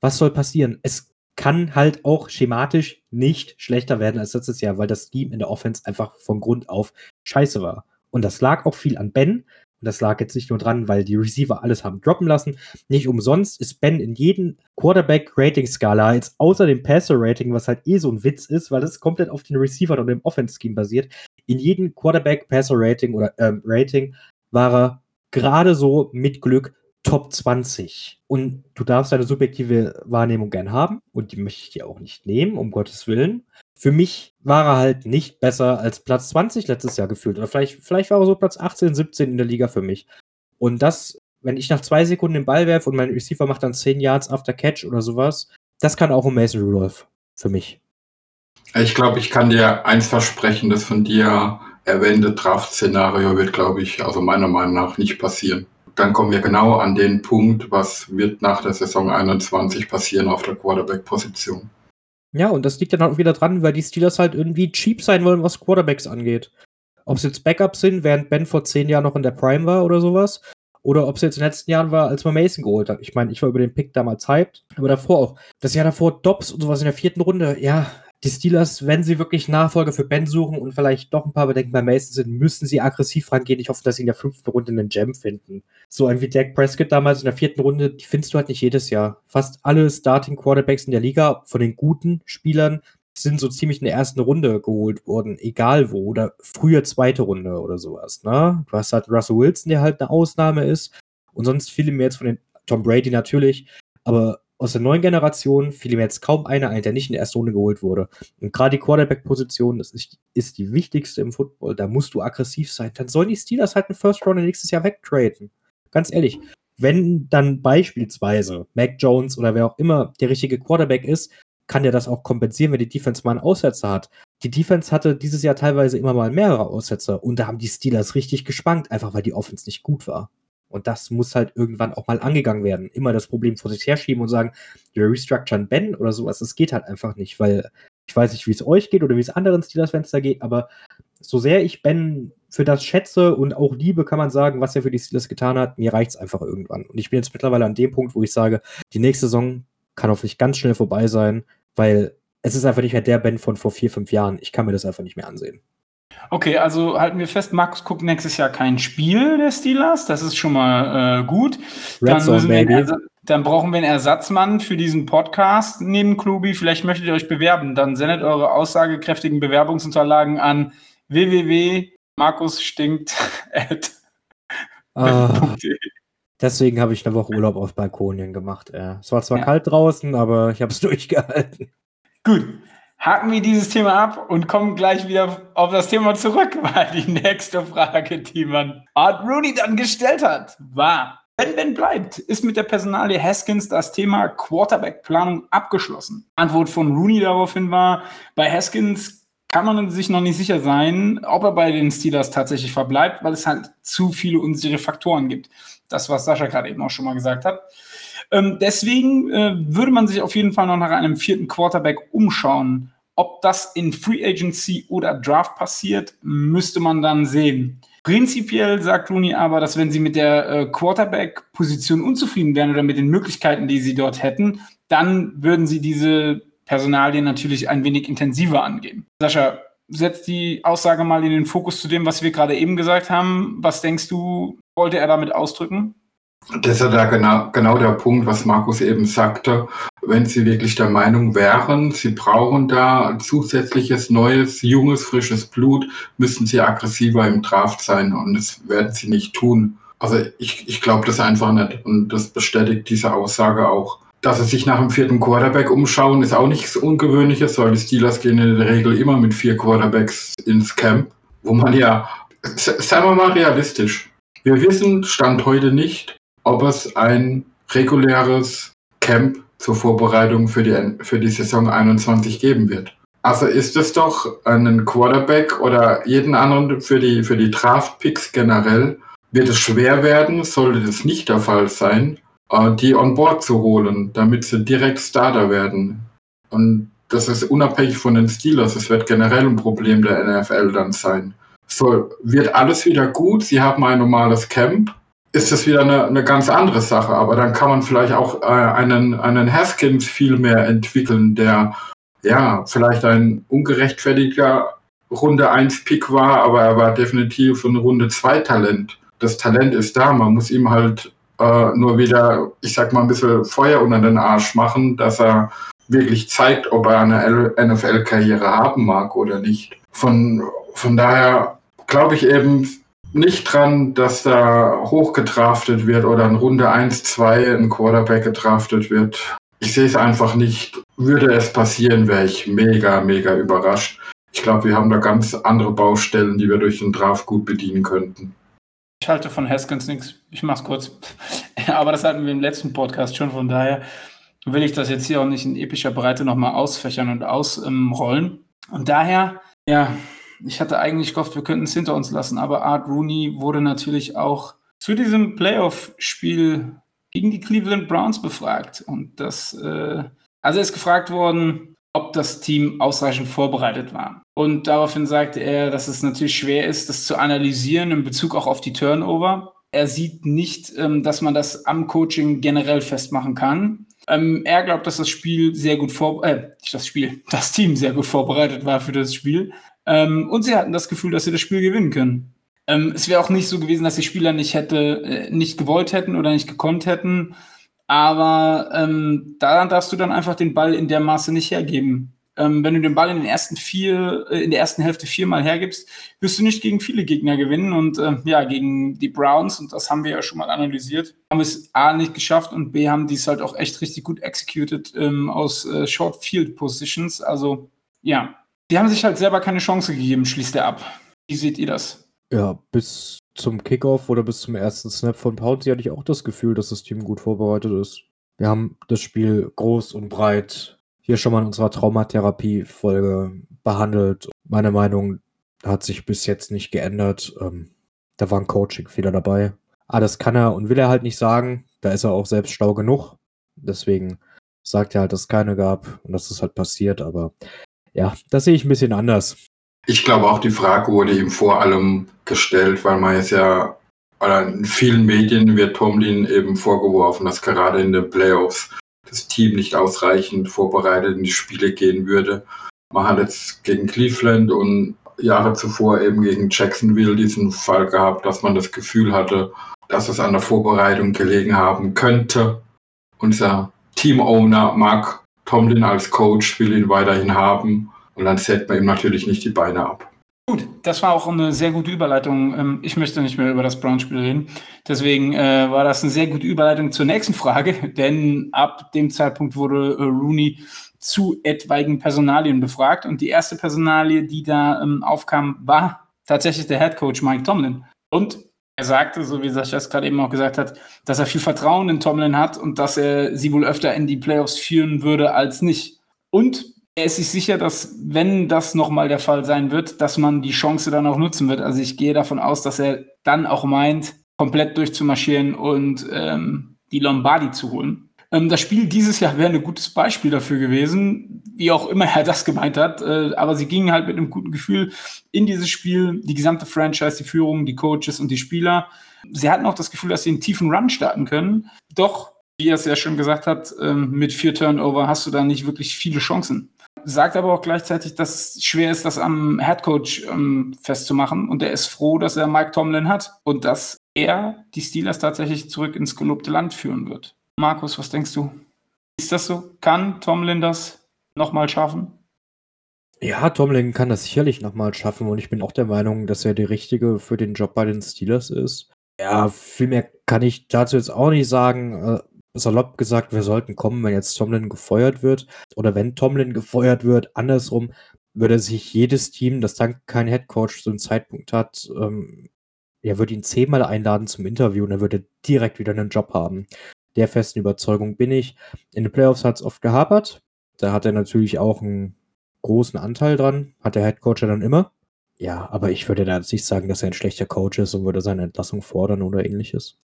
Was soll passieren? Es kann halt auch schematisch nicht schlechter werden als letztes Jahr, weil das Team in der Offense einfach von Grund auf scheiße war. Und das lag auch viel an Ben. Und das lag jetzt nicht nur dran, weil die Receiver alles haben droppen lassen. Nicht umsonst ist Ben in jedem Quarterback-Rating-Skala, jetzt außer dem Passer-Rating, was halt eh so ein Witz ist, weil das komplett auf den Receiver und dem Offense-Scheme basiert. In jedem Quarterback-Passer-Rating oder ähm, Rating war er gerade so mit Glück Top 20. Und du darfst deine subjektive Wahrnehmung gern haben und die möchte ich dir auch nicht nehmen, um Gottes Willen. Für mich war er halt nicht besser als Platz 20 letztes Jahr gefühlt. Oder vielleicht, vielleicht war er so Platz 18, 17 in der Liga für mich. Und das, wenn ich nach zwei Sekunden den Ball werfe und mein Receiver macht dann 10 Yards after Catch oder sowas, das kann auch ein Mason Rudolph für mich. Ich glaube, ich kann dir eins versprechen, das von dir erwähnte Draft-Szenario wird, glaube ich, also meiner Meinung nach nicht passieren. dann kommen wir genau an den Punkt, was wird nach der Saison 21 passieren auf der Quarterback-Position. Ja, und das liegt dann auch wieder dran, weil die Steelers halt irgendwie cheap sein wollen, was Quarterbacks angeht. Ob es jetzt Backups sind, während Ben vor zehn Jahren noch in der Prime war oder sowas, oder ob es jetzt in den letzten Jahren war, als man Mason geholt hat. Ich meine, ich war über den Pick damals hyped, aber davor auch. Das Jahr davor Dobbs und sowas in der vierten Runde, ja, die Steelers, wenn sie wirklich Nachfolger für Ben suchen und vielleicht doch ein paar Bedenken bei Mason sind, müssen sie aggressiv rangehen. Ich hoffe, dass sie in der fünften Runde einen Gem finden. So ein wie Dak Prescott damals in der vierten Runde, die findest du halt nicht jedes Jahr. Fast alle Starting Quarterbacks in der Liga von den guten Spielern sind so ziemlich in der ersten Runde geholt worden, egal wo, oder früher zweite Runde oder sowas. Ne? Du hast halt Russell Wilson, der halt eine Ausnahme ist, und sonst viele mehr jetzt von den Tom Brady natürlich, aber aus der neuen Generation fiel mir jetzt kaum einer ein, der nicht in der ersten Runde geholt wurde. Und gerade die Quarterback-Position, das ist, ist, die wichtigste im Football. Da musst du aggressiv sein. Dann sollen die Steelers halt einen First Rounder nächstes Jahr wegtraden. Ganz ehrlich. Wenn dann beispielsweise Mac Jones oder wer auch immer der richtige Quarterback ist, kann der das auch kompensieren, wenn die Defense mal einen Aussetzer hat. Die Defense hatte dieses Jahr teilweise immer mal mehrere Aussetzer und da haben die Steelers richtig gespankt, einfach weil die Offense nicht gut war. Und das muss halt irgendwann auch mal angegangen werden. Immer das Problem vor sich herschieben und sagen, wir restructuren Ben oder sowas. Das geht halt einfach nicht, weil ich weiß nicht, wie es euch geht oder wie es anderen Steelers-Fans da geht, aber so sehr ich Ben für das schätze und auch liebe, kann man sagen, was er für die Steelers getan hat, mir reicht es einfach irgendwann. Und ich bin jetzt mittlerweile an dem Punkt, wo ich sage, die nächste Saison kann hoffentlich ganz schnell vorbei sein, weil es ist einfach nicht mehr der Ben von vor vier, fünf Jahren. Ich kann mir das einfach nicht mehr ansehen. Okay, also halten wir fest, Markus guckt nächstes Jahr kein Spiel der Steelers. Das ist schon mal äh, gut. Dann, Zone, wir dann, brauchen wir einen Ersatzmann für diesen Podcast neben Klubi. Vielleicht möchtet ihr euch bewerben. Dann sendet eure aussagekräftigen Bewerbungsunterlagen an www.markusstinkt.de. Ah, deswegen habe ich eine Woche Urlaub auf Balkonien gemacht. Äh. Es war zwar Ja. kalt draußen, aber ich habe es *laughs* durchgehalten. Gut, haken wir dieses Thema ab und kommen gleich wieder auf das Thema zurück, *laughs* weil die nächste Frage, die man Art Rooney dann gestellt hat, war, wenn Ben bleibt, ist mit der Personalie Haskins das Thema Quarterback-Planung abgeschlossen. Antwort von Rooney daraufhin war, bei Haskins kann man sich noch nicht sicher sein, ob er bei den Steelers tatsächlich verbleibt, weil es halt zu viele unsichere Faktoren gibt. Das, was Sascha gerade eben auch schon mal gesagt hat. Ähm, deswegen äh, würde man sich auf jeden Fall noch nach einem vierten Quarterback umschauen. Ob das in Free Agency oder Draft passiert, müsste man dann sehen. Prinzipiell sagt Rooney aber, dass wenn sie mit der äh, Quarterback-Position unzufrieden wären oder mit den Möglichkeiten, die sie dort hätten, dann würden sie diese Personalien natürlich ein wenig intensiver angehen. Sascha, setzt die Aussage mal in den Fokus zu dem, was wir gerade eben gesagt haben. Was denkst du, wollte er damit ausdrücken? Das ist ja da genau, genau der Punkt, was Markus eben sagte. Wenn Sie wirklich der Meinung wären, Sie brauchen da zusätzliches, neues, junges, frisches Blut, müssen Sie aggressiver im Draft sein und das werden Sie nicht tun. Also ich, ich glaube das einfach nicht und das bestätigt diese Aussage auch. Dass sie sich nach dem vierten Quarterback umschauen, ist auch nichts Ungewöhnliches, weil die Steelers gehen in der Regel immer mit vier Quarterbacks ins Camp, wo man ja, seien wir mal realistisch, wir wissen Stand heute nicht, ob es ein reguläres Camp zur Vorbereitung für die, für die Saison 21 geben wird. Also ist es doch einen Quarterback oder jeden anderen für die, für die Draft-Picks generell, wird es schwer werden, sollte das nicht der Fall sein, äh, die on board zu holen, damit sie direkt Starter werden. Und das ist unabhängig von den Steelers. Es wird generell ein Problem der NFL dann sein. So, wird alles wieder gut? Sie haben ein normales Camp? Ist das wieder eine, eine ganz andere Sache? Aber dann kann man vielleicht auch äh, einen, einen Haskins viel mehr entwickeln, der ja vielleicht ein ungerechtfertigter Runde 1 Pick war, aber er war definitiv ein Runde 2 Talent. Das Talent ist da, man muss ihm halt äh, nur wieder, ich sag mal, ein bisschen Feuer unter den Arsch machen, dass er wirklich zeigt, ob er eine NFL-Karriere haben mag oder nicht. Von, von daher glaube ich eben nicht dran, dass da hochgedraftet wird oder in Runde 1, 2 ein Quarterback gedraftet wird. Ich sehe es einfach nicht. Würde es passieren, wäre ich mega, mega überrascht. Ich glaube, wir haben da ganz andere Baustellen, die wir durch den Draft gut bedienen könnten. Ich halte von Haskins nichts. Ich mach's kurz. *laughs* Aber das hatten wir im letzten Podcast schon. Von daher will ich das jetzt hier auch nicht in epischer Breite nochmal ausfächern und ausrollen. und daher, ja, ich hatte eigentlich gehofft, wir könnten es hinter uns lassen. Aber Art Rooney wurde natürlich auch zu diesem Playoff-Spiel gegen die Cleveland Browns befragt. Und das, äh, also er ist gefragt worden, ob das Team ausreichend vorbereitet war. Und daraufhin sagte er, dass es natürlich schwer ist, das zu analysieren in Bezug auch auf die Turnover. Er sieht nicht, ähm, dass man das am Coaching generell festmachen kann. Ähm, er glaubt, dass das Spiel sehr gut vor, äh, nicht das Spiel, *laughs* das Team sehr gut vorbereitet war für das Spiel. Ähm, und sie hatten das Gefühl, dass sie das Spiel gewinnen können. Ähm, es wäre auch nicht so gewesen, dass die Spieler nicht hätte, äh, nicht gewollt hätten oder nicht gekonnt hätten. Aber ähm, da darfst du dann einfach den Ball in der Maße nicht hergeben. Ähm, wenn du den Ball in den ersten vier, äh, in der ersten Hälfte viermal hergibst, wirst du nicht gegen viele Gegner gewinnen. Und äh, ja, gegen die Browns, und das haben wir ja schon mal analysiert, haben es A nicht geschafft und B haben die es halt auch echt richtig gut executed ähm, aus äh, Short Field Positions. Also ja, die haben sich halt selber keine Chance gegeben, schließt er ab. Wie seht ihr das? Ja, bis zum Kickoff oder bis zum ersten Snap von Pouncy hatte ich auch das Gefühl, dass das Team gut vorbereitet ist. Wir haben das Spiel groß und breit hier schon mal in unserer Traumatherapie-Folge behandelt. Meine Meinung hat sich bis jetzt nicht geändert. Ähm, da war ein Coaching-Fehler dabei. Ah, das kann er und will er halt nicht sagen. Da ist er auch selbst schlau genug. Deswegen sagt er halt, dass es keine gab und dass das halt passiert. Aber ja, das sehe ich ein bisschen anders. Ich glaube auch, die Frage wurde ihm vor allem gestellt, weil man es ja, oder in vielen Medien wird Tomlin eben vorgeworfen, dass gerade in den Playoffs das Team nicht ausreichend vorbereitet in die Spiele gehen würde. Man hat jetzt gegen Cleveland und Jahre zuvor eben gegen Jacksonville diesen Fall gehabt, dass man das Gefühl hatte, dass es an der Vorbereitung gelegen haben könnte. Unser Team-Owner Mark Tomlin als Coach will ihn weiterhin haben und dann setzt man ihm natürlich nicht die Beine ab. Gut, das war auch eine sehr gute Überleitung. Ähm, ich möchte nicht mehr über das Brown-Spiel reden. Deswegen äh, war das eine sehr gute Überleitung zur nächsten Frage, *laughs* denn ab dem Zeitpunkt wurde äh, Rooney zu etwaigen Personalien befragt. Und die erste Personalie, die da ähm, aufkam, war tatsächlich der Head Coach Mike Tomlin. Und er sagte, so wie Sascha es gerade eben auch gesagt hat, dass er viel Vertrauen in Tomlin hat und dass er sie wohl öfter in die Playoffs führen würde als nicht. Und er ist sich sicher, dass, wenn das nochmal der Fall sein wird, dass man die Chance dann auch nutzen wird. Also ich gehe davon aus, dass er dann auch meint, komplett durchzumarschieren und ähm, die Lombardi zu holen. Ähm, das Spiel dieses Jahr wäre ein gutes Beispiel dafür gewesen, wie auch immer er das gemeint hat. Äh, aber sie gingen halt mit einem guten Gefühl in dieses Spiel. Die gesamte Franchise, die Führung, die Coaches und die Spieler. Sie hatten auch das Gefühl, dass sie einen tiefen Run starten können. Doch, wie er es ja schon gesagt hat, ähm, mit vier Turnover hast du da nicht wirklich viele Chancen sagt aber auch gleichzeitig, dass es schwer ist, das am Headcoach ähm, festzumachen. Und er ist froh, dass er Mike Tomlin hat und dass er die Steelers tatsächlich zurück ins gelobte Land führen wird. Markus, was denkst du? Ist das so? Kann Tomlin das nochmal schaffen? Ja, Tomlin kann das sicherlich nochmal schaffen und ich bin auch der Meinung, dass er der Richtige für den Job bei den Steelers ist. Ja, viel mehr kann ich dazu jetzt auch nicht sagen. Äh, salopp gesagt, wir sollten kommen, wenn jetzt Tomlin gefeuert wird. Oder wenn Tomlin gefeuert wird, andersrum würde sich jedes Team, das dann keinen Headcoach zu einem Zeitpunkt hat, ähm, er würde ihn zehnmal einladen zum Interview und er würde direkt wieder einen Job haben. Der festen Überzeugung bin ich. In den Playoffs hat es oft gehapert. Da hat er natürlich auch einen großen Anteil dran. Hat der Headcoach ja dann immer. Ja, aber ich würde da jetzt nicht sagen, dass er ein schlechter Coach ist und würde seine Entlassung fordern oder ähnliches.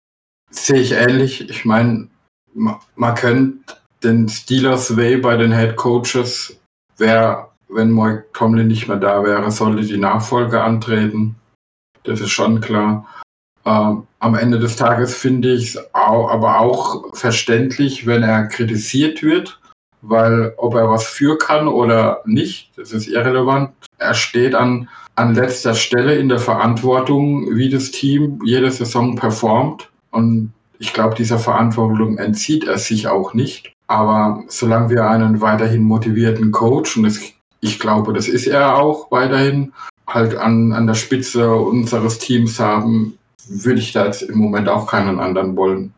Sehe ich ähnlich. Ich meine, man kennt den Steelers Way bei den Head Coaches. Wer, wenn Mike Tomlin nicht mehr da wäre, sollte die Nachfolge antreten. Das ist schon klar. Ähm, am Ende des Tages finde ich es aber auch verständlich, wenn er kritisiert wird, weil ob er was für kann oder nicht, das ist irrelevant. Er steht an, an letzter Stelle in der Verantwortung, wie das Team jede Saison performt. Und ich glaube, dieser Verantwortung entzieht er sich auch nicht. Aber solange wir einen weiterhin motivierten Coach, und das, ich glaube, das ist er auch weiterhin, halt an, an der Spitze unseres Teams haben, würde ich da jetzt im Moment auch keinen anderen wollen.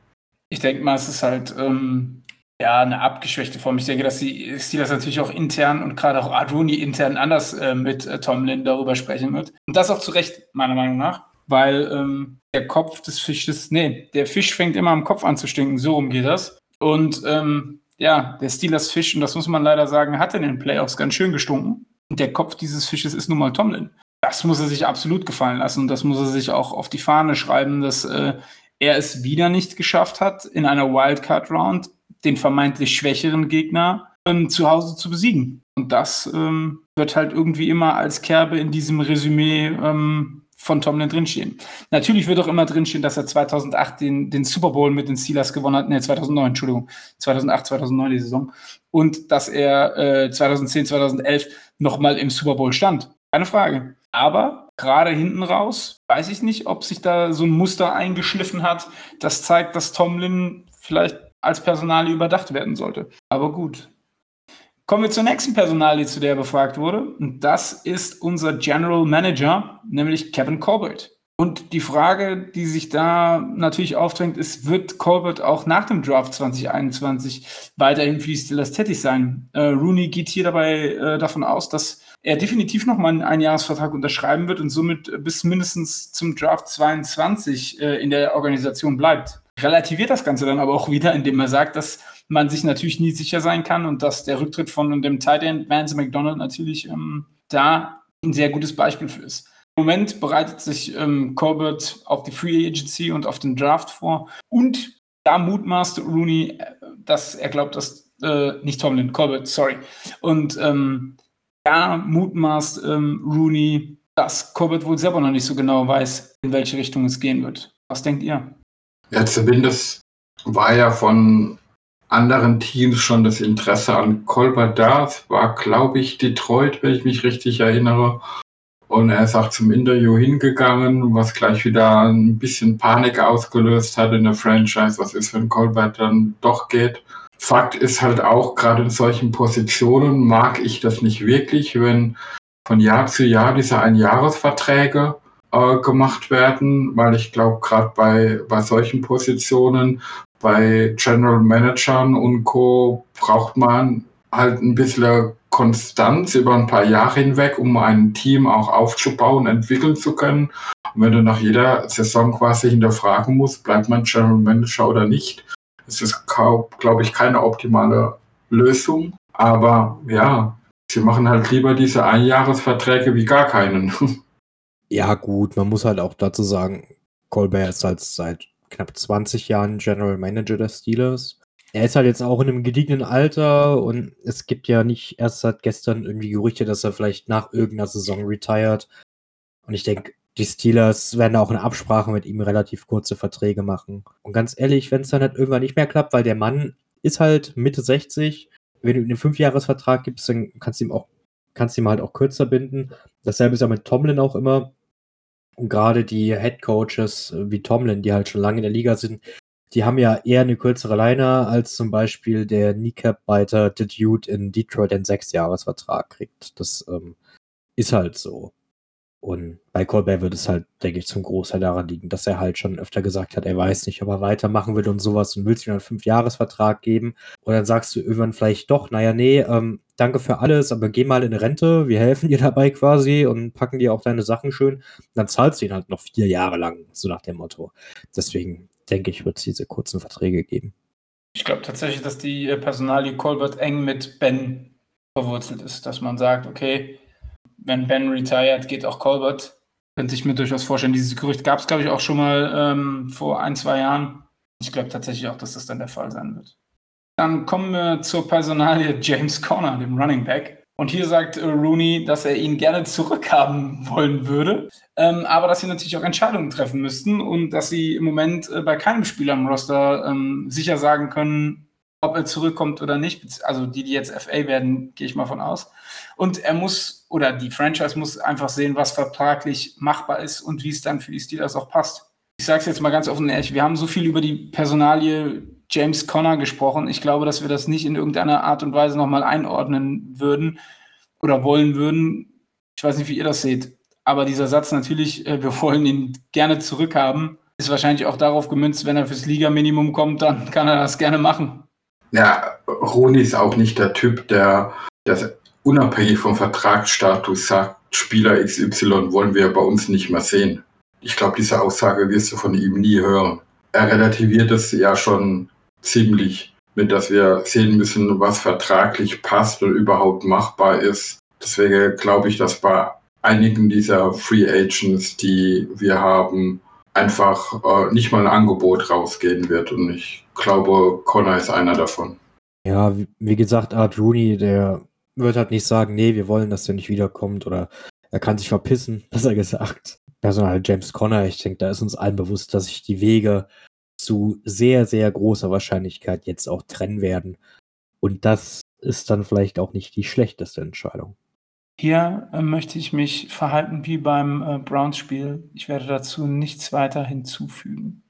Ich denke mal, es ist halt ähm, ja eine abgeschwächte Form. Ich denke, dass die Steelers natürlich auch intern und gerade auch Aruni intern anders äh, mit äh, Tomlin darüber sprechen wird. Und das auch zu Recht, meiner Meinung nach weil ähm, der Kopf des Fisches, nee, der Fisch fängt immer am Kopf an zu stinken, so rum geht das. Und ähm, ja, der Steelers Fisch, und das muss man leider sagen, hat in den Playoffs ganz schön gestunken. Und der Kopf dieses Fisches ist nun mal Tomlin. Das muss er sich absolut gefallen lassen und das muss er sich auch auf die Fahne schreiben, dass äh, er es wieder nicht geschafft hat, in einer Wildcard-Round den vermeintlich schwächeren Gegner ähm, zu Hause zu besiegen. Und das ähm, wird halt irgendwie immer als Kerbe in diesem Resümee ähm, von Tomlin drinstehen. Natürlich wird auch immer drinstehen, dass er 2008 den, den Super Bowl mit den Steelers gewonnen hat. Ne, 2009, Entschuldigung. 2008, 2009 die Saison. Und dass er äh, 2010, 2011 nochmal im Super Bowl stand. Keine Frage. Aber gerade hinten raus, weiß ich nicht, ob sich da so ein Muster eingeschliffen hat, das zeigt, dass Tomlin vielleicht als Personalie überdacht werden sollte. Aber gut. Kommen wir zur nächsten Personalie, zu der er befragt wurde. Und das ist unser General Manager, nämlich Kevin Colbert. Und die Frage, die sich da natürlich aufdrängt, ist, wird Colbert auch nach dem Draft 2021 weiterhin für die Steelers tätig sein? Äh, Rooney geht hier dabei äh, davon aus, dass er definitiv nochmal einen Einjahresvertrag unterschreiben wird und somit bis mindestens zum Draft 22 äh, in der Organisation bleibt. Relativiert das Ganze dann aber auch wieder, indem er sagt, dass man sich natürlich nie sicher sein kann und dass der Rücktritt von dem Tight End Vance McDonald natürlich ähm, da ein sehr gutes Beispiel für ist. Im Moment bereitet sich ähm, Corbett auf die Free Agency und auf den Draft vor. Und da mutmaßt Rooney, äh, dass er glaubt, dass, äh, nicht Tomlin, Corbett, sorry. Und ähm, da mutmaßt ähm, Rooney, dass Corbett wohl selber noch nicht so genau weiß, in welche Richtung es gehen wird. Was denkt ihr? Ja, zumindest war ja von anderen Teams schon das Interesse an Colbert da. Es war, glaube ich, Detroit, wenn ich mich richtig erinnere. Und er ist auch zum Interview hingegangen, was gleich wieder ein bisschen Panik ausgelöst hat in der Franchise. Was ist, wenn Colbert dann doch geht? Fakt ist halt auch, gerade in solchen Positionen mag ich das nicht wirklich, wenn von Jahr zu Jahr diese Einjahresverträge äh, gemacht werden, weil ich glaube, gerade bei, bei solchen Positionen, bei General Managern und Co. braucht man halt ein bisschen Konstanz über ein paar Jahre hinweg, um ein Team auch aufzubauen, entwickeln zu können. Und wenn du nach jeder Saison quasi hinterfragen musst, bleibt man General Manager oder nicht, ist das, glaube ich, keine optimale Lösung. Aber ja, sie machen halt lieber diese Einjahresverträge wie gar keinen. *laughs* Ja, gut, man muss halt auch dazu sagen, Colbert ist halt seit knapp 20 Jahren General Manager der Steelers er ist halt jetzt auch in einem gediegenen Alter und es gibt ja nicht erst seit gestern irgendwie Gerüchte, dass er vielleicht nach irgendeiner Saison retired. Und ich denke, die Steelers werden auch eine Absprache mit ihm relativ kurze Verträge machen. Und ganz ehrlich, wenn es dann halt irgendwann nicht mehr klappt, weil der Mann ist halt Mitte 60, wenn du ihm einen Fünfjahresvertrag gibst, dann kannst du ihm auch, kannst ihm halt auch kürzer binden. Dasselbe ist ja mit Tomlin auch immer. Und gerade die Head Coaches wie Tomlin, die halt schon lange in der Liga sind, die haben ja eher eine kürzere Leine als zum Beispiel der Kneecap-Biter The Dude in Detroit einen Sechsjahresvertrag kriegt. Das ähm, ist halt so. Und bei Colbert wird es halt, denke ich, zum Großteil daran liegen, dass er halt schon öfter gesagt hat, er weiß nicht, ob er weitermachen will und sowas und willst ihm einen Fünfjahresvertrag geben. Und dann sagst du irgendwann vielleicht doch, naja, nee, ähm, danke für alles, aber geh mal in Rente, wir helfen dir *laughs* dabei quasi und packen dir auch deine Sachen schön. Dann zahlst du ihn halt noch vier Jahre lang, so nach dem Motto. Deswegen denke ich, wird es diese kurzen Verträge geben. Ich glaube tatsächlich, dass die äh, Personalie Colbert eng mit Ben verwurzelt ist, dass man sagt, okay, wenn Ben retired, geht auch Colbert. Könnte ich mir durchaus vorstellen. Dieses Gerücht gab es, glaube ich, auch schon mal ähm, vor ein, zwei Jahren. Ich glaube tatsächlich auch, dass das dann der Fall sein wird. Dann kommen wir zur Personalie *laughs* James Conner, dem Running Back. Und hier sagt äh, Rooney, dass er ihn gerne zurückhaben *laughs* wollen würde, ähm, aber dass sie natürlich auch Entscheidungen treffen müssten und dass sie im Moment äh, bei keinem Spieler im Roster ähm, sicher sagen können, ob er zurückkommt oder nicht. Also die, die jetzt FA werden, gehe ich mal von aus. Und er muss, oder die Franchise muss einfach sehen, was vertraglich machbar ist und wie es dann für die Steelers auch passt. Ich sage es jetzt mal ganz offen ehrlich, wir haben so viel über die Personalie James Conner gesprochen. Ich glaube, dass wir das nicht in irgendeiner Art und Weise nochmal einordnen würden oder wollen würden. Ich weiß nicht, wie ihr das seht. Aber dieser Satz natürlich, äh, wir wollen ihn gerne zurückhaben, ist wahrscheinlich auch darauf gemünzt, wenn er fürs Liga-Minimum kommt, dann kann er das gerne machen. Ja, Roni ist auch nicht der Typ, der das unabhängig vom Vertragsstatus sagt, Spieler XY wollen wir bei uns nicht mehr sehen. Ich glaube, diese Aussage wirst du von ihm nie hören. Er relativiert es ja schon ziemlich mit, dass wir sehen müssen, was vertraglich passt und überhaupt machbar ist. Deswegen glaube ich, dass bei einigen dieser Free Agents, die wir haben, einfach äh, nicht mal ein Angebot rausgehen wird. Und ich glaube, Connor ist einer davon. Ja, wie, gesagt, Art Rooney, der wird halt nicht sagen, nee, wir wollen, dass der nicht wiederkommt oder er kann sich verpissen, *laughs* besser gesagt. Personal James Conner, ich denke, da ist uns allen bewusst, dass sich die Wege zu sehr, sehr großer Wahrscheinlichkeit jetzt auch trennen werden. Und das ist dann vielleicht auch nicht die schlechteste Entscheidung. Hier äh, möchte ich mich verhalten wie beim äh, Browns-Spiel. Ich werde dazu nichts weiter hinzufügen.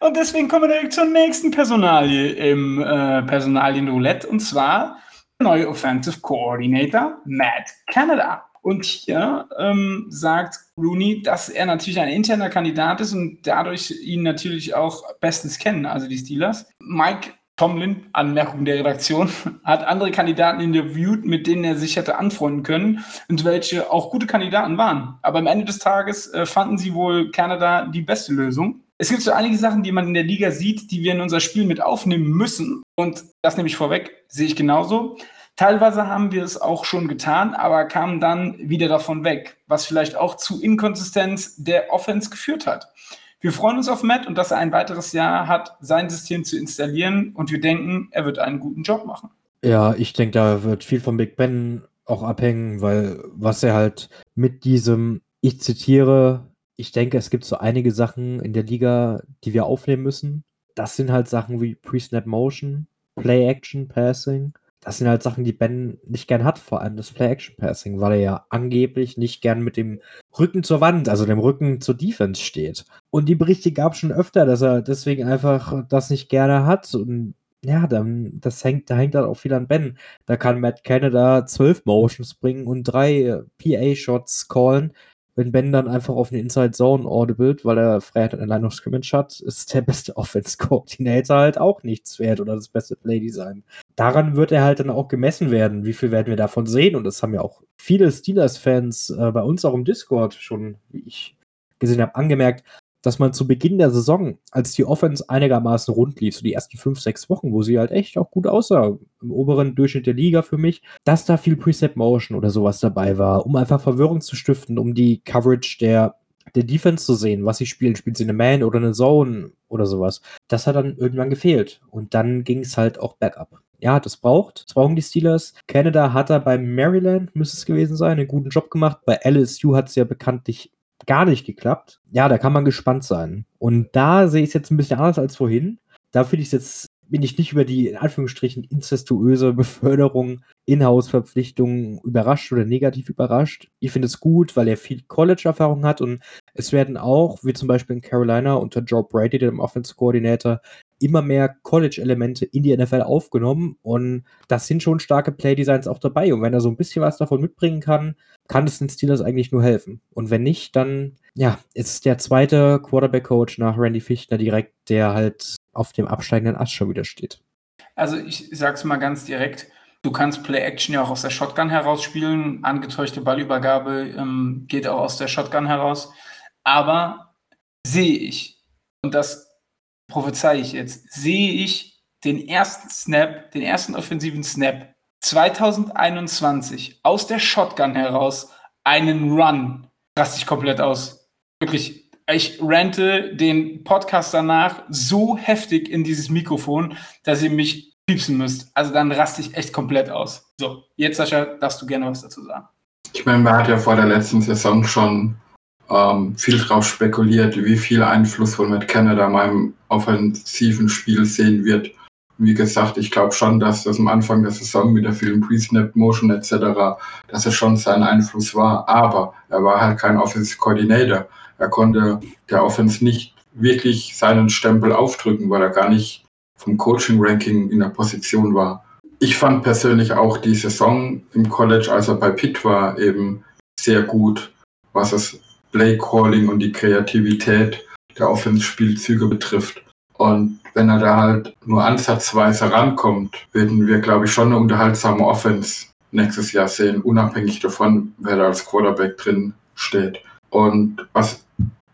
Und deswegen kommen wir direkt zur nächsten Personalie im äh, Personalien-Roulette. Und zwar neue Offensive Coordinator Matt Canada. Und hier ähm, sagt Rooney, dass er natürlich ein interner Kandidat ist und dadurch ihn natürlich auch bestens kennen, also die Steelers. Mike Tomlin, Anmerkung der Redaktion, *laughs* hat andere Kandidaten interviewt, mit denen er sich hätte anfreunden können und welche auch gute Kandidaten waren. Aber am Ende des Tages äh, fanden sie wohl Kanada die beste Lösung. Es gibt so einige Sachen, die man in der Liga sieht, die wir in unser Spiel mit aufnehmen müssen. Und das nehme ich vorweg, sehe ich genauso. Teilweise haben wir es auch schon getan, aber kamen dann wieder davon weg, was vielleicht auch zu Inkonsistenz der Offense geführt hat. Wir freuen uns auf Matt und dass er ein weiteres Jahr hat, sein System zu installieren und wir denken, er wird einen guten Job machen. Ja, ich denke, da wird viel von Big Ben auch abhängen, weil was er halt mit diesem, ich zitiere, ich denke, es gibt so einige Sachen in der Liga, die wir aufnehmen müssen. Das sind halt Sachen wie Pre-Snap Motion, Play Action, Passing das sind halt Sachen, die Ben nicht gern hat, vor allem das Play-Action-Passing, weil er ja angeblich nicht gern mit dem Rücken zur Wand, also dem Rücken zur Defense steht. Und die Berichte gab es schon öfter, dass er deswegen einfach das nicht gerne hat. Und ja, dann, das hängt, da hängt halt auch viel an Ben. Da kann Matt Canada zwölf Motions bringen und drei PA-Shots callen. Wenn Ben dann einfach auf eine Inside Zone audible, weil er Freiheit an der Scrimmage hat, ist der beste *laughs* Offense-Coordinator halt auch nichts wert oder das beste Play-Design. Daran wird er halt dann auch gemessen werden. Wie viel werden wir davon sehen? Und das haben ja auch viele Steelers-Fans äh, bei uns auch im Discord schon, wie ich gesehen habe, angemerkt, dass man zu Beginn der Saison, als die Offense einigermaßen rund lief, so die ersten fünf, sechs Wochen, wo sie halt echt auch gut aussah, im oberen Durchschnitt der Liga für mich, dass da viel Preset Motion oder sowas dabei war, um einfach Verwirrung zu stiften, um die Coverage der, der Defense zu sehen, was sie spielen. Spielt sie eine Man oder eine Zone oder sowas. Das hat dann irgendwann gefehlt. Und dann ging es halt auch bergab. Ja, das braucht. Das brauchen die Steelers. Canada hat da bei Maryland, müsste es gewesen sein, einen guten Job gemacht. Bei LSU hat es ja bekanntlich gar nicht geklappt. Ja, da kann man gespannt sein. Und da sehe ich es jetzt ein bisschen anders als vorhin. Da finde ich es jetzt, bin ich nicht über die in Anführungsstrichen incestuöse *laughs* Beförderung, Inhouse-Verpflichtungen überrascht oder negativ überrascht. Ich finde es gut, weil er viel College-Erfahrung hat und es werden auch, wie zum Beispiel in Carolina unter Joe Brady, dem Offense-Koordinator, immer mehr College-Elemente in die NFL aufgenommen und das sind schon starke Play-Designs auch dabei. Und wenn er so ein bisschen was davon mitbringen kann, kann es den Steelers eigentlich nur helfen. Und wenn nicht, dann ja, ist der zweite Quarterback-Coach nach Randy Fichtner direkt, der halt auf dem absteigenden Ast schon wieder steht. Also ich sag's mal ganz direkt, du kannst Play-Action ja auch aus der Shotgun herausspielen. Angetäuschte Ballübergabe ähm, geht auch aus der Shotgun heraus. Aber sehe ich, und das prophezei ich jetzt, sehe ich den ersten Snap, den ersten offensiven Snap 2021 aus der Shotgun heraus einen Run, raste ich komplett aus. Wirklich, ich rante den Podcast danach so heftig in dieses Mikrofon, dass ihr mich piepsen müsst. Also dann raste ich echt komplett aus. So, jetzt Sascha, darfst du gerne was dazu sagen. Ich meine, man hat ja vor der letzten Saison schon ähm, viel drauf spekuliert, wie viel Einfluss von Matt Canada meinem offensiven Spiel sehen wird. Wie gesagt, ich glaube schon, dass das am Anfang der Saison mit der vielen Pre-Snap Motion etc., dass es schon sein Einfluss war. Aber er war halt kein Offensive Coordinator. Er konnte der Offense nicht wirklich seinen Stempel aufdrücken, weil er gar nicht vom Coaching-Ranking in der Position war. Ich fand persönlich auch die Saison im College, als er bei Pitt war, eben sehr gut, was es Play Calling und die Kreativität der Offense-Spielzüge betrifft. Und wenn er da halt nur ansatzweise rankommt, werden wir, glaube ich, schon eine unterhaltsame Offense nächstes Jahr sehen, unabhängig davon, wer da als Quarterback drin steht. Und was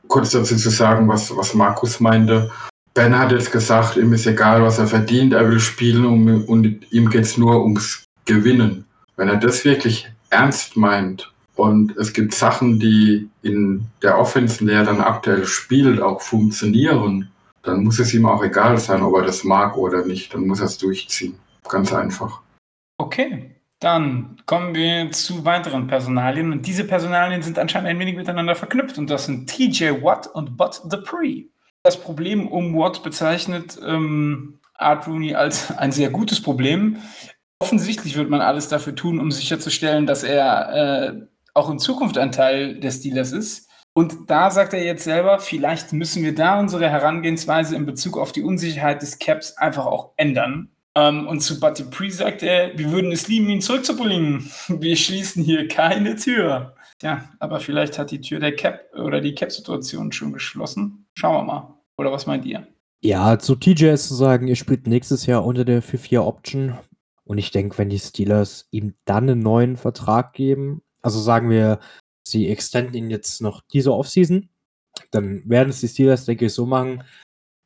kurz dazu zu sagen, was, was Markus meinte. Ben hat jetzt gesagt, ihm ist egal, was er verdient, er will spielen und, und ihm geht es nur ums Gewinnen. Wenn er das wirklich ernst meint, Und es gibt Sachen, die in der Offense, in der er dann aktuell spielt, auch funktionieren. Dann muss es ihm auch egal sein, ob er das mag oder nicht. Dann muss er es durchziehen. Ganz einfach. Okay, dann kommen wir zu weiteren Personalien. Und diese Personalien sind anscheinend ein wenig miteinander verknüpft. Und das sind TJ Watt und Bud Dupree. Das Problem um Watt bezeichnet ähm, Art Rooney als ein sehr gutes Problem. Offensichtlich wird man alles dafür tun, um sicherzustellen, dass er äh, auch in Zukunft ein Teil des Steelers ist. Und da sagt er jetzt selber, vielleicht müssen wir da unsere Herangehensweise in Bezug auf die Unsicherheit des Caps einfach auch ändern. Ähm, und zu Buddy Pre sagt er, wir würden es lieben, ihn zurückzubringen. *laughs* Wir schließen hier keine Tür. Ja, aber vielleicht hat die Tür der Cap oder die Cap-Situation schon geschlossen. Schauen wir mal. Oder was meint ihr? Ja, zu TJ ist zu sagen, ihr spielt nächstes Jahr unter der 4-4-Option. Und ich denke, wenn die Steelers ihm dann einen neuen Vertrag geben, also sagen wir, sie extenden ihn jetzt noch diese Offseason, dann werden es die Steelers, denke ich, so machen,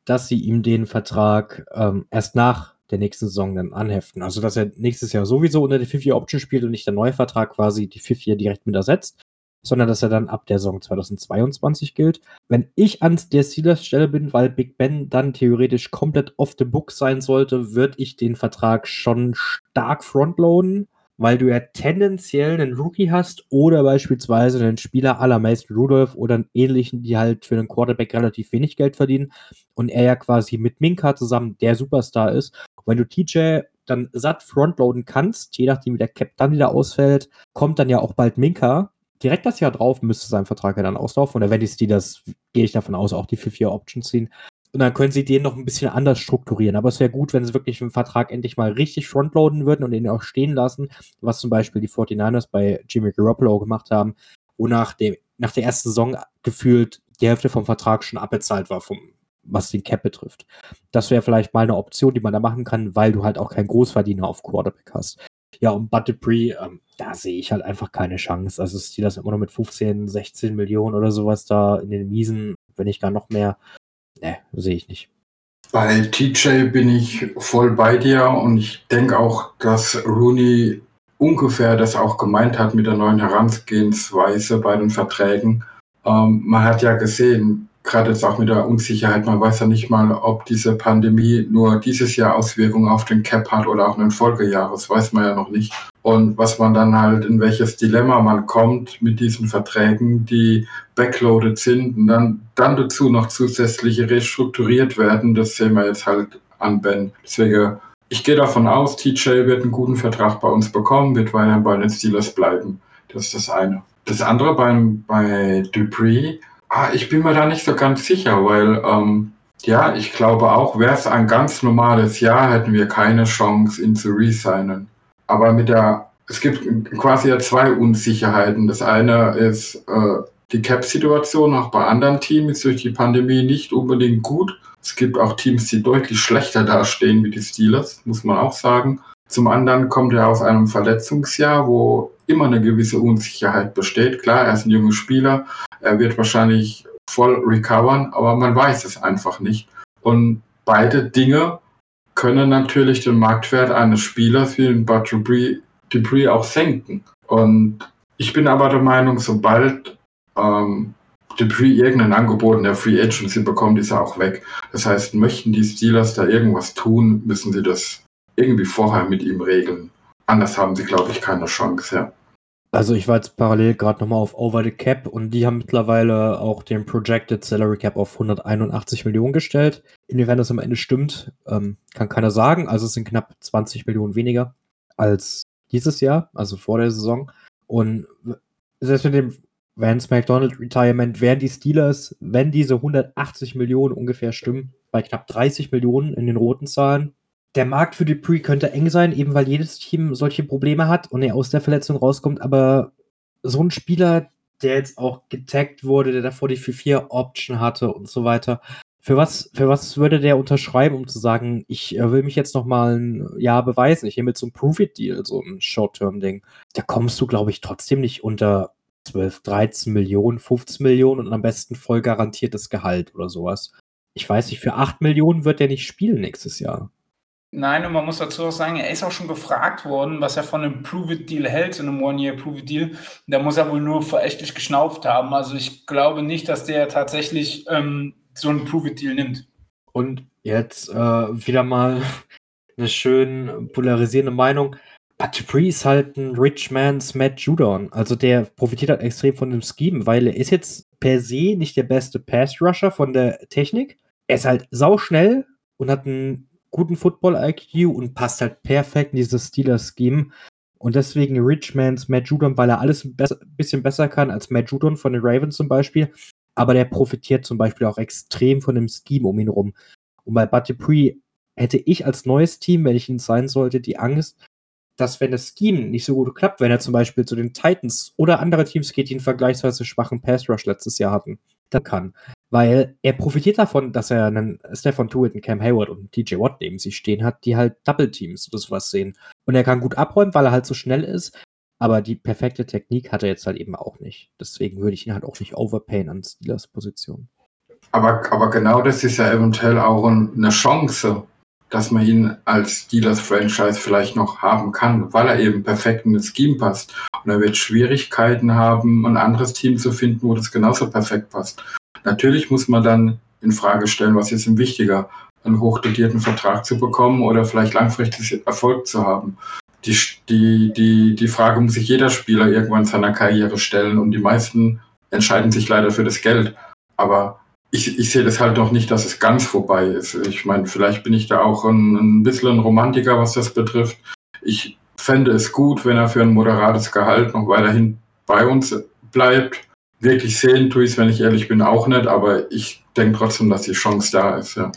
dass sie ihm den Vertrag ähm, erst nach der nächsten Saison dann anheften. Also, dass er nächstes Jahr sowieso unter der Fifth Year Option spielt und nicht der neue Vertrag quasi die Fifth Year direkt mit ersetzt, sondern dass er dann ab der Saison 2022 gilt. Wenn ich an der Steelers Stelle bin, weil Big Ben dann theoretisch komplett off the book sein sollte, würde ich den Vertrag schon stark frontloaden weil du ja tendenziell einen Rookie hast oder beispielsweise einen Spieler aller Rudolph oder einen ähnlichen, die halt für einen Quarterback relativ wenig Geld verdienen und er ja quasi mit Minka zusammen der Superstar ist. Und wenn du TJ dann satt frontloaden kannst, je nachdem wie der Cap dann wieder ausfällt, kommt dann ja auch bald Minka. Direkt das Jahr drauf müsste sein Vertrag ja dann auslaufen. Und wenn die Steelers, gehe ich davon aus, auch die 4-4-Option ziehen. Und dann können sie den noch ein bisschen anders strukturieren. Aber es wäre gut, wenn sie wirklich einen Vertrag endlich mal richtig frontloaden würden und ihn auch stehen lassen, was zum Beispiel die 49ers bei Jimmy Garoppolo gemacht haben, wo nach, dem, nach der ersten Saison gefühlt die Hälfte vom Vertrag schon abbezahlt war, vom, was den Cap betrifft. Das wäre vielleicht mal eine Option, die man da machen kann, weil du halt auch keinen Großverdiener auf Quarterback hast. Ja, und Bud Dupree, ähm, da sehe ich halt einfach keine Chance. Also ist die das immer noch mit 15, 16 Millionen oder sowas da in den Miesen, wenn nicht gar noch mehr. Ne, sehe ich nicht. Bei TJ bin ich voll bei dir und ich denke auch, dass Rooney ungefähr das auch gemeint hat mit der neuen Herangehensweise bei den Verträgen. Ähm, man hat ja gesehen, gerade jetzt auch mit der Unsicherheit, man weiß ja nicht mal, ob diese Pandemie nur dieses Jahr Auswirkungen auf den Cap hat oder auch in den Folgejahr. Das weiß man ja noch nicht. Und was man dann halt, in welches Dilemma man kommt mit diesen Verträgen, die backloaded sind und dann, dann dazu noch zusätzliche restrukturiert werden, das sehen wir jetzt halt an Ben. Deswegen, ich gehe davon aus, TJ wird einen guten Vertrag bei uns bekommen, wird weiterhin bei den Steelers bleiben. Das ist das eine. Das andere beim, bei Dupree, Ah, ich bin mir da nicht so ganz sicher, weil ähm, ja, ich glaube auch, wäre es ein ganz normales Jahr, hätten wir keine Chance, ihn zu resignen. Aber mit der, es gibt quasi ja zwei Unsicherheiten. Das eine ist äh, die Cap-Situation, auch bei anderen Teams ist durch die Pandemie nicht unbedingt gut. Es gibt auch Teams, die deutlich schlechter dastehen wie die Steelers, muss man auch sagen. Zum anderen kommt er aus einem Verletzungsjahr, wo immer eine gewisse Unsicherheit besteht. Klar, er ist ein junger Spieler, er wird wahrscheinlich voll recovern, aber man weiß es einfach nicht. Und beide Dinge können natürlich den Marktwert eines Spielers wie ein Bud Dupree auch senken. Und ich bin aber der Meinung, sobald ähm, Dupree irgendein Angebot in der Free Agency bekommt, ist er auch weg. Das heißt, möchten die Steelers da irgendwas tun, müssen sie das irgendwie vorher mit ihm regeln. Anders haben sie, glaube ich, keine Chance, ja. Also ich war jetzt parallel gerade nochmal auf Over the Cap und die haben mittlerweile auch den Projected Salary Cap auf 181 Millionen gestellt. Inwiefern das am Ende stimmt, ähm, kann keiner sagen. Also es sind knapp 20 Millionen weniger als dieses Jahr, also vor der Saison. Und selbst mit dem Vance McDonald Retirement wären die Steelers, wenn diese 180 Millionen ungefähr stimmen, bei knapp 30 Millionen in den roten Zahlen der Markt für Dupree könnte eng sein, eben weil jedes Team solche Probleme hat und er aus der Verletzung rauskommt. Aber so ein Spieler, der jetzt auch getaggt wurde, der davor die 4-4-Option hatte und so weiter, für was, für was würde der unterschreiben, um zu sagen, ich äh, will mich jetzt noch mal ein Jahr beweisen, ich nehme jetzt so ein Prove-It-Deal, so ein Short-Term-Ding. Da kommst du, glaube ich, trotzdem nicht unter 12, 13 Millionen, 15 Millionen und am besten voll garantiertes Gehalt oder sowas. Ich weiß nicht, für 8 Millionen wird der nicht spielen nächstes Jahr. Nein, und man muss dazu auch sagen, er ist auch schon gefragt worden, was er von einem Prove-It-Deal hält, in einem One-Year-Prove-It-Deal. Da muss er wohl nur verächtlich geschnauft haben. Also ich glaube nicht, dass der tatsächlich ähm, so einen Prove-It-Deal nimmt. Und jetzt äh, wieder mal *laughs* eine schön polarisierende Meinung. Dupree ist halt ein Rich Man's Matt Judon. Also der profitiert halt extrem von dem Scheme, weil er ist jetzt per se nicht der beste Pass-Rusher von der Technik. Er ist halt sauschnell und hat einen guten Football-IQ und passt halt perfekt in dieses Steelers-Scheme. Und deswegen Richmans Matt Judon, weil er alles ein bisschen besser kann als Matt Judon von den Ravens zum Beispiel. Aber der profitiert zum Beispiel auch extrem von dem Scheme um ihn rum. Und bei Bud Dupree hätte ich als neues Team, wenn ich ihn sein sollte, die Angst, dass wenn das Scheme nicht so gut klappt, wenn er zum Beispiel zu den Titans oder andere Teams geht, die einen vergleichsweise schwachen Pass Rush letztes Jahr hatten, dann kann. Weil er profitiert davon, dass er einen Stefan Tuitt, einen Cam Hayward und TJ Watt neben sich stehen hat, die halt Double Teams oder sowas sehen. Und er kann gut abräumen, weil er halt so schnell ist. Aber die perfekte Technik hat er jetzt halt eben auch nicht. Deswegen würde ich ihn halt auch nicht overpayen an Steelers Position. Aber, aber genau das ist ja eventuell auch eine Chance, dass man ihn als Steelers-Franchise vielleicht noch haben kann, weil er eben perfekt in das Scheme passt. Und er wird Schwierigkeiten haben, ein anderes Team zu finden, wo das genauso perfekt passt. Natürlich muss man dann in Frage stellen, was ist ihm wichtiger, einen hochdotierten Vertrag zu bekommen oder vielleicht langfristig Erfolg zu haben. Die, die, die, die Frage muss sich jeder Spieler irgendwann in seiner Karriere stellen und die meisten entscheiden sich leider für das Geld. Aber ich, ich sehe das halt noch nicht, dass es ganz vorbei ist. Ich meine, vielleicht bin ich da auch ein, ein bisschen ein Romantiker, was das betrifft. Ich fände es gut, wenn er für ein moderates Gehalt noch weiterhin bei uns bleibt wirklich sehen tue ich es, wenn ich ehrlich bin, auch nicht, aber ich denke trotzdem, dass die Chance da ist, ja.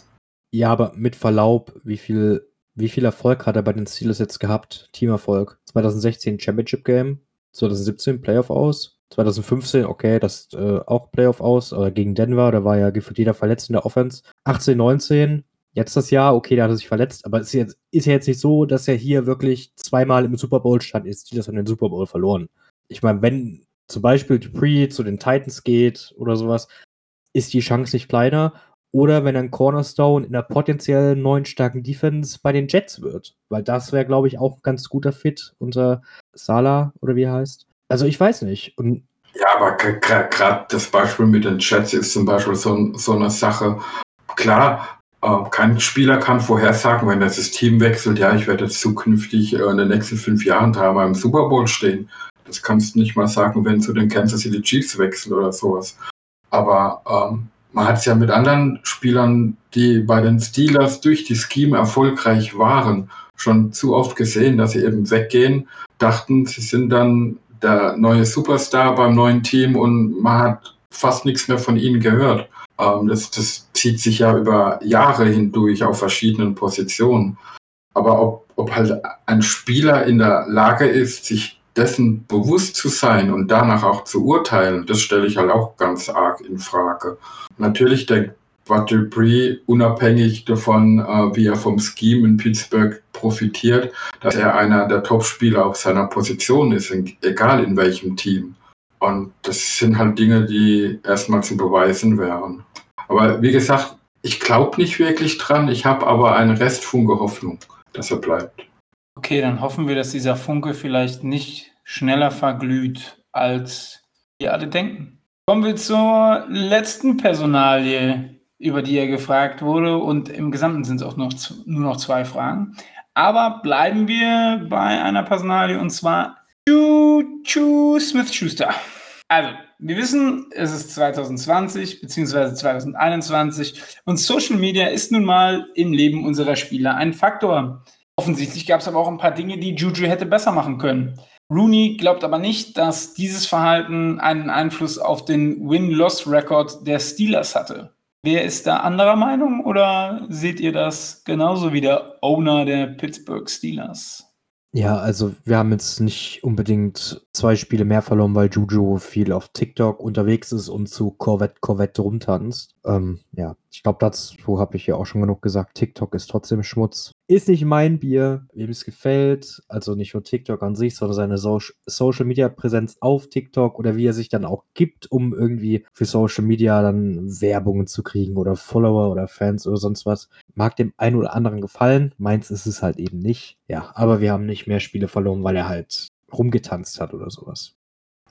Ja, aber mit Verlaub, wie viel, wie viel Erfolg hat er bei den Steelers jetzt gehabt? Teamerfolg. 2016 Championship Game, 2017 Playoff aus, 2015, okay, das äh, auch Playoff aus, aber gegen Denver, da war ja gefühlt jeder verletzt in der Offense. 18, 19, jetzt das Jahr, okay, da hat er sich verletzt, aber es ist, jetzt, ist ja jetzt nicht so, dass er hier wirklich zweimal im Super Bowl stand, ist Steelers haben den Super Bowl verloren. Ich meine, wenn zum Beispiel Dupree zu den Titans geht oder sowas, ist die Chance nicht kleiner. Oder wenn ein Cornerstone in einer potenziell neuen starken Defense bei den Jets wird. Weil das wäre, glaube ich, auch ein ganz guter Fit unter Sala oder wie er heißt. Also ich weiß nicht. Und ja, aber gerade das Beispiel mit den Jets ist zum Beispiel so, so eine Sache. Klar, äh, kein Spieler kann vorhersagen, wenn das Team wechselt, ja, ich werde jetzt zukünftig äh, in den nächsten fünf Jahren dreimal im Super Bowl stehen. Das kannst du nicht mal sagen, wenn zu den Kansas City Chiefs wechselt oder sowas. Aber ähm, man hat es ja mit anderen Spielern, die bei den Steelers durch die Scheme erfolgreich waren, schon zu oft gesehen, dass sie eben weggehen, dachten, sie sind dann der neue Superstar beim neuen Team und man hat fast nichts mehr von ihnen gehört. Ähm, das, das zieht sich ja über Jahre hindurch auf verschiedenen Positionen. Aber ob, ob halt ein Spieler in der Lage ist, sich dessen bewusst zu sein und danach auch zu urteilen, das stelle ich halt auch ganz arg in Frage. Natürlich denkt Bud Dupree unabhängig davon, äh, wie er vom Scheme in Pittsburgh profitiert, dass er einer der Top-Spieler auf seiner Position ist, egal in welchem Team. Und das sind halt Dinge, die erstmal zu beweisen wären. Aber wie gesagt, ich glaube nicht wirklich dran, ich habe aber eine Restfunke Hoffnung, dass er bleibt. Okay, dann hoffen wir, dass dieser Funke vielleicht nicht schneller verglüht, als wir alle denken. Kommen wir zur letzten Personalie, über die er gefragt wurde. Und im Gesamten sind es auch noch, nur noch zwei Fragen. Aber bleiben wir bei einer Personalie und zwar Choo Smith Schuster. Also, wir wissen, es ist 2020 bzw. 2021 und Social Media ist nun mal im Leben unserer Spieler ein Faktor. Offensichtlich gab es aber auch ein paar Dinge, die Juju hätte besser machen können. Rooney glaubt aber nicht, dass dieses Verhalten einen Einfluss auf den Win-Loss-Record der Steelers hatte. Wer ist da anderer Meinung oder seht ihr das genauso wie der Owner der Pittsburgh Steelers? Ja, also wir haben jetzt nicht unbedingt zwei Spiele mehr verloren, weil Juju viel auf TikTok unterwegs ist und zu Corvette Corvette rumtanzt. Ähm, ja, ich glaube, dazu habe ich ja auch schon genug gesagt. TikTok ist trotzdem Schmutz. Ist nicht mein Bier, wem es gefällt. Also nicht nur TikTok an sich, sondern seine so Social Media Präsenz auf TikTok oder wie er sich dann auch gibt, um irgendwie für Social Media dann Werbungen zu kriegen oder Follower oder Fans oder sonst was. Mag dem einen oder anderen gefallen. Meins ist es halt eben nicht. Ja, aber wir haben nicht mehr Spiele verloren, weil er halt rumgetanzt hat oder sowas.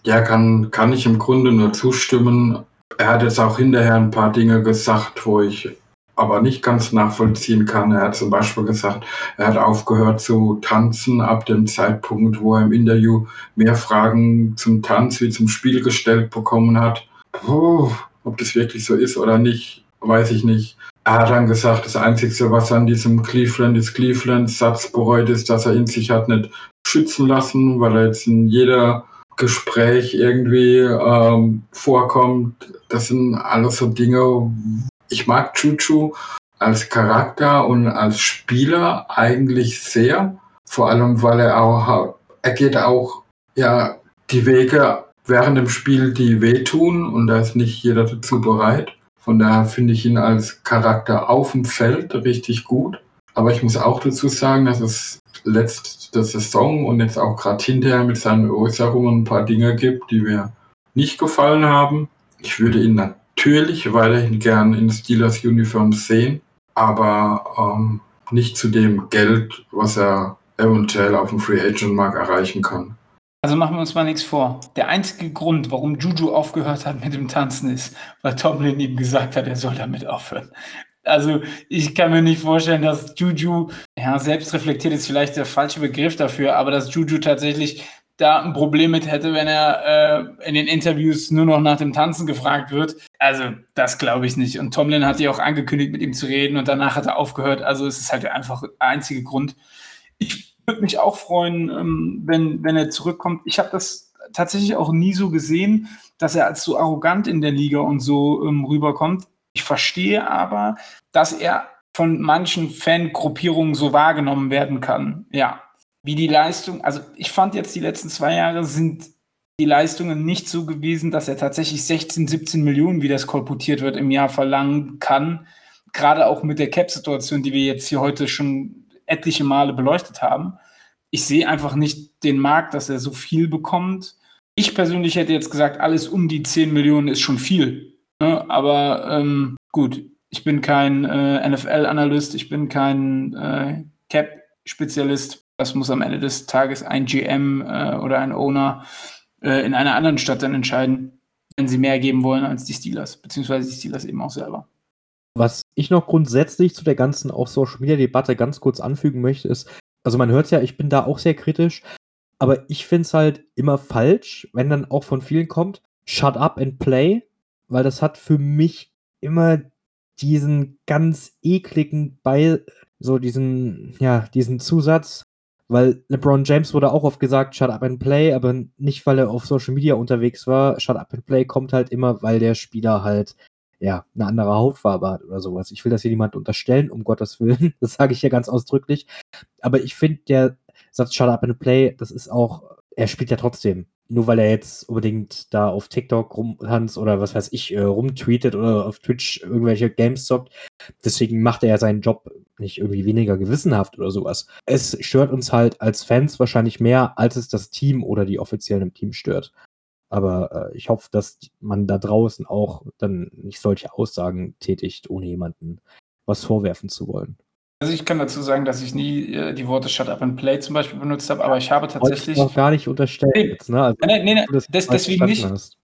Ja, kann, kann ich im Grunde nur zustimmen. Er hat jetzt auch hinterher ein paar Dinge gesagt, wo ich aber nicht ganz nachvollziehen kann. Er hat zum Beispiel gesagt, er hat aufgehört zu tanzen ab dem Zeitpunkt, wo er im Interview mehr Fragen zum Tanz wie zum Spiel gestellt bekommen hat. Puh, ob das wirklich so ist oder nicht, weiß ich nicht. Er hat dann gesagt, das Einzige, was an diesem Cleveland ist Cleveland-Satz bereut, ist, dass er ihn sich hat nicht schützen lassen, weil er jetzt in jeder Gespräch irgendwie ähm, vorkommt. Das sind alles so Dinge, ich mag Chuchu als Charakter und als Spieler eigentlich sehr. Vor allem, weil er auch, er geht auch, ja, die Wege während dem Spiel, die wehtun und da ist nicht jeder dazu bereit. Von daher finde ich ihn als Charakter auf dem Feld richtig gut. Aber ich muss auch dazu sagen, dass es letzte Saison und jetzt auch gerade hinterher mit seinen Äußerungen ein paar Dinge gibt, die mir nicht gefallen haben. Ich würde ihn natürlich weiterhin gern in Steelers Uniform sehen, aber ähm, nicht zu dem Geld, was er eventuell auf dem Free Agent Markt erreichen kann. Also machen wir uns mal nichts vor. Der einzige Grund, warum Juju aufgehört hat mit dem Tanzen, ist, weil Tomlin ihm gesagt hat, er soll damit aufhören. Also ich kann mir nicht vorstellen, dass Juju, ja, selbst reflektiert ist vielleicht der falsche Begriff dafür, aber dass Juju tatsächlich da ein Problem mit hätte, wenn er äh, in den Interviews nur noch nach dem Tanzen gefragt wird. Also, das glaube ich nicht. Und Tomlin hat ja auch angekündigt, mit ihm zu reden und danach hat er aufgehört. Also, es ist halt einfach der einzige Grund. Ich würde mich auch freuen, ähm, wenn, wenn er zurückkommt. Ich habe das tatsächlich auch nie so gesehen, dass er als so arrogant in der Liga und so ähm, rüberkommt. Ich verstehe aber, dass er von manchen Fangruppierungen so wahrgenommen werden kann. Ja, wie die Leistung, also ich fand jetzt die letzten zwei Jahre sind die Leistungen nicht so gewesen, dass er tatsächlich 16, 17 Millionen, wie das kolportiert wird, im Jahr verlangen kann. Gerade auch mit der Cap-Situation, die wir jetzt hier heute schon etliche Male beleuchtet haben. Ich sehe einfach nicht den Markt, dass er so viel bekommt. Ich persönlich hätte jetzt gesagt, alles um die 10 Millionen ist schon viel. Ne? Aber ähm, gut, ich bin kein äh, NFL-Analyst, ich bin kein äh, Cap-Spezialist. Das muss am Ende des Tages ein GM äh, oder ein Owner äh, in einer anderen Stadt dann entscheiden, wenn sie mehr geben wollen als die Steelers, beziehungsweise die Steelers eben auch selber. Was ich noch grundsätzlich zu der ganzen auch Social Media Debatte ganz kurz anfügen möchte, ist, also man hört ja, ich bin da auch sehr kritisch, aber ich finde es halt immer falsch, wenn dann auch von vielen kommt, shut up and play, weil das hat für mich immer diesen ganz ekligen Beil, so diesen, ja, diesen Zusatz, weil LeBron James wurde auch oft gesagt, shut up and play, aber nicht, weil er auf Social Media unterwegs war. Shut up and play kommt halt immer, weil der Spieler halt, ja, eine andere Hautfarbe hat oder sowas. Ich will das hier niemand unterstellen, um Gottes Willen. *laughs* Das sage ich ja ganz ausdrücklich. Aber ich finde, der Satz shut up and play, das ist auch, er spielt ja trotzdem nur weil er jetzt unbedingt da auf TikTok rumtanzt oder was weiß ich, äh, rumtweetet oder auf Twitch irgendwelche Games zockt. Deswegen macht er ja seinen Job nicht irgendwie weniger gewissenhaft oder sowas. Es stört uns halt als Fans wahrscheinlich mehr, als es das Team oder die Offiziellen im Team stört. Aber äh, ich hoffe, dass man da draußen auch dann nicht solche Aussagen tätigt, ohne jemanden was vorwerfen zu wollen. Also ich kann dazu sagen, dass ich nie äh, die Worte Shut Up and Play zum Beispiel benutzt habe, aber ich habe tatsächlich. Ich gar nicht unterstellt nee, jetzt, ne? Also, nee, nee, nee, das, deswegen nicht. Hast.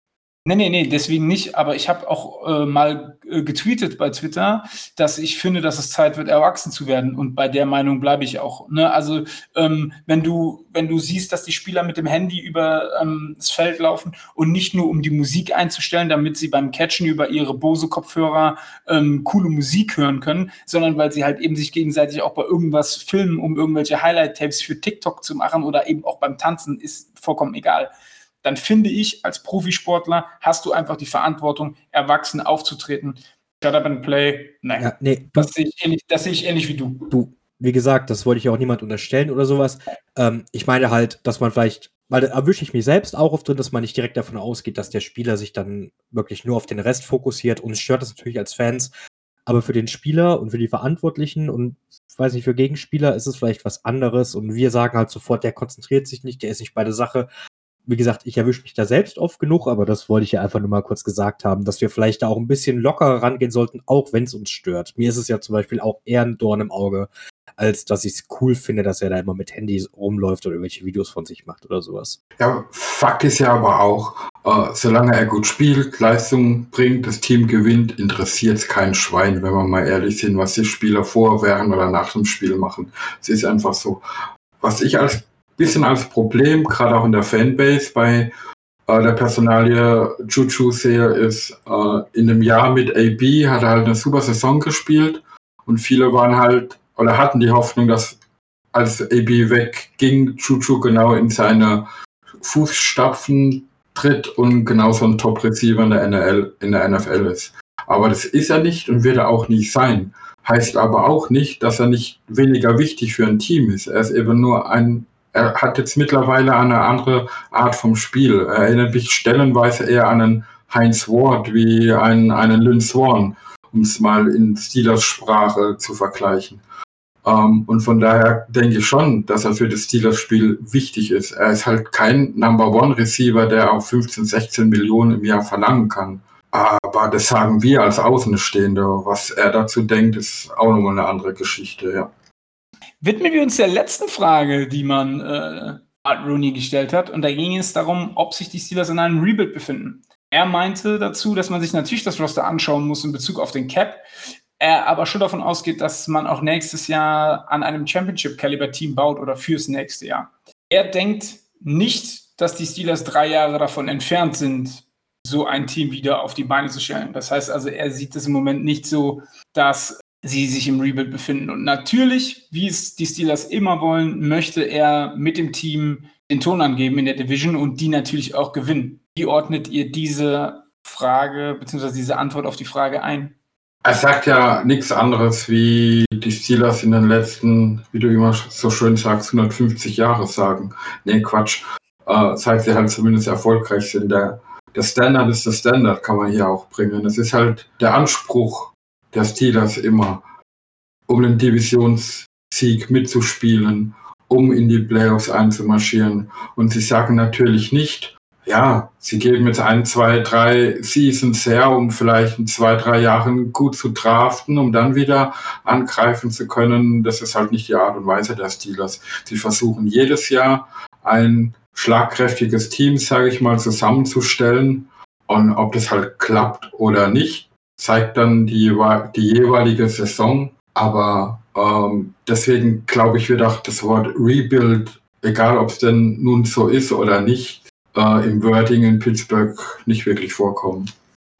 Nee, nee, nee, deswegen nicht. Aber ich habe auch äh, mal äh, getweetet bei Twitter, dass ich finde, dass es Zeit wird, erwachsen zu werden. Und bei der Meinung bleibe ich auch. Ne? Also, ähm, wenn, du, wenn du siehst, dass die Spieler mit dem Handy über ähm, das Feld laufen und nicht nur um die Musik einzustellen, damit sie beim Catchen über ihre Bose-Kopfhörer ähm, coole Musik hören können, sondern weil sie halt eben sich gegenseitig auch bei irgendwas filmen, um irgendwelche Highlight-Tapes für TikTok zu machen oder eben auch beim Tanzen, ist vollkommen egal dann finde ich, als Profisportler hast du einfach die Verantwortung, erwachsen aufzutreten. Shut up and play. Nein. Ja, nee, das, sehe ich ähnlich, das sehe ich ähnlich wie du. Du, wie gesagt, das wollte ich auch niemand unterstellen oder sowas. Ähm, ich meine halt, dass man vielleicht, weil da erwische ich mich selbst auch oft drin, dass man nicht direkt davon ausgeht, dass der Spieler sich dann wirklich nur auf den Rest fokussiert. Uns stört das natürlich als Fans. Aber für den Spieler und für die Verantwortlichen und weiß nicht, für Gegenspieler ist es vielleicht was anderes. Und wir sagen halt sofort, der konzentriert sich nicht, der ist nicht bei der Sache wie gesagt, ich erwische mich da selbst oft genug, aber das wollte ich ja einfach nur mal kurz gesagt haben, dass wir vielleicht da auch ein bisschen lockerer rangehen sollten, auch wenn es uns stört. Mir ist es ja zum Beispiel auch eher ein Dorn im Auge, als dass ich es cool finde, dass er da immer mit Handy rumläuft oder irgendwelche Videos von sich macht oder sowas. Ja, Fakt ist ja aber auch, äh, solange er gut spielt, Leistung bringt, das Team gewinnt, interessiert es kein Schwein, wenn wir mal ehrlich sind, was die Spieler vor, während oder nach dem Spiel machen. Es ist einfach so. Was ich als bisschen als Problem, gerade auch in der Fanbase bei äh, der Personalie Juju sehe, ist, äh, in dem Jahr mit AB hat er halt eine super Saison gespielt und viele waren halt oder hatten die Hoffnung, dass als AB wegging, Juju genau in seine Fußstapfen tritt und genauso ein Top-Receiver in der in der NFL ist. Aber das ist er nicht und wird er auch nicht sein. Heißt aber auch nicht, dass er nicht weniger wichtig für ein Team ist. Er ist eben nur ein, er hat jetzt mittlerweile eine andere Art vom Spiel. Er erinnert mich stellenweise eher an einen Heinz Ward wie einen, einen Lynn Swan, um es mal in Steelers Sprache zu vergleichen. Um, ähm, und von daher denke ich schon, dass er für das Steelers-Spiel wichtig ist. Er ist halt kein Number-One-Receiver, der auch 15, 16 Millionen im Jahr verlangen kann. Aber das sagen wir als Außenstehende. Was er dazu denkt, ist auch nochmal eine andere Geschichte, ja. Widmen wir uns der letzten Frage, die man äh, Art Rooney gestellt hat. Und da ging es darum, ob sich die Steelers in einem Rebuild befinden. Er meinte dazu, dass man sich natürlich das Roster anschauen muss in Bezug auf den Cap er aber schon davon ausgeht, dass man auch nächstes Jahr an einem Championship-Caliber-Team baut oder fürs nächste Jahr. Er denkt nicht, dass die Steelers drei Jahre davon entfernt sind, so ein Team wieder auf die Beine zu stellen. Das heißt also, er sieht es im Moment nicht so, dass sie sich im Rebuild befinden. Und natürlich, wie es die Steelers immer wollen, möchte er mit dem Team den Ton angeben in der Division und die natürlich auch gewinnen. Wie ordnet ihr diese Frage bzw. diese Antwort auf die Frage ein? Er sagt ja nichts anderes, wie die Steelers in den letzten, wie du immer so schön sagst, 150 Jahre sagen. Nee, Quatsch. Äh, seit sie halt zumindest erfolgreich sind. Der, der Standard ist der Standard, kann man hier auch bringen. Es ist halt der Anspruch der Steelers immer, um den Divisionssieg mitzuspielen, um in die Playoffs einzumarschieren. Und sie sagen natürlich nicht, ja, sie geben jetzt ein, zwei, drei Seasons her, um vielleicht in zwei, drei Jahren gut zu draften, um dann wieder angreifen zu können. Das ist halt nicht die Art und Weise der Steelers. Sie versuchen jedes Jahr ein schlagkräftiges Team, sage ich mal, zusammenzustellen. Und ob das halt klappt oder nicht, zeigt dann die, die jeweilige Saison. Aber ähm, deswegen glaube ich, wird auch das Wort Rebuild, egal ob es denn nun so ist oder nicht, äh, im Wording in Pittsburgh nicht wirklich vorkommen.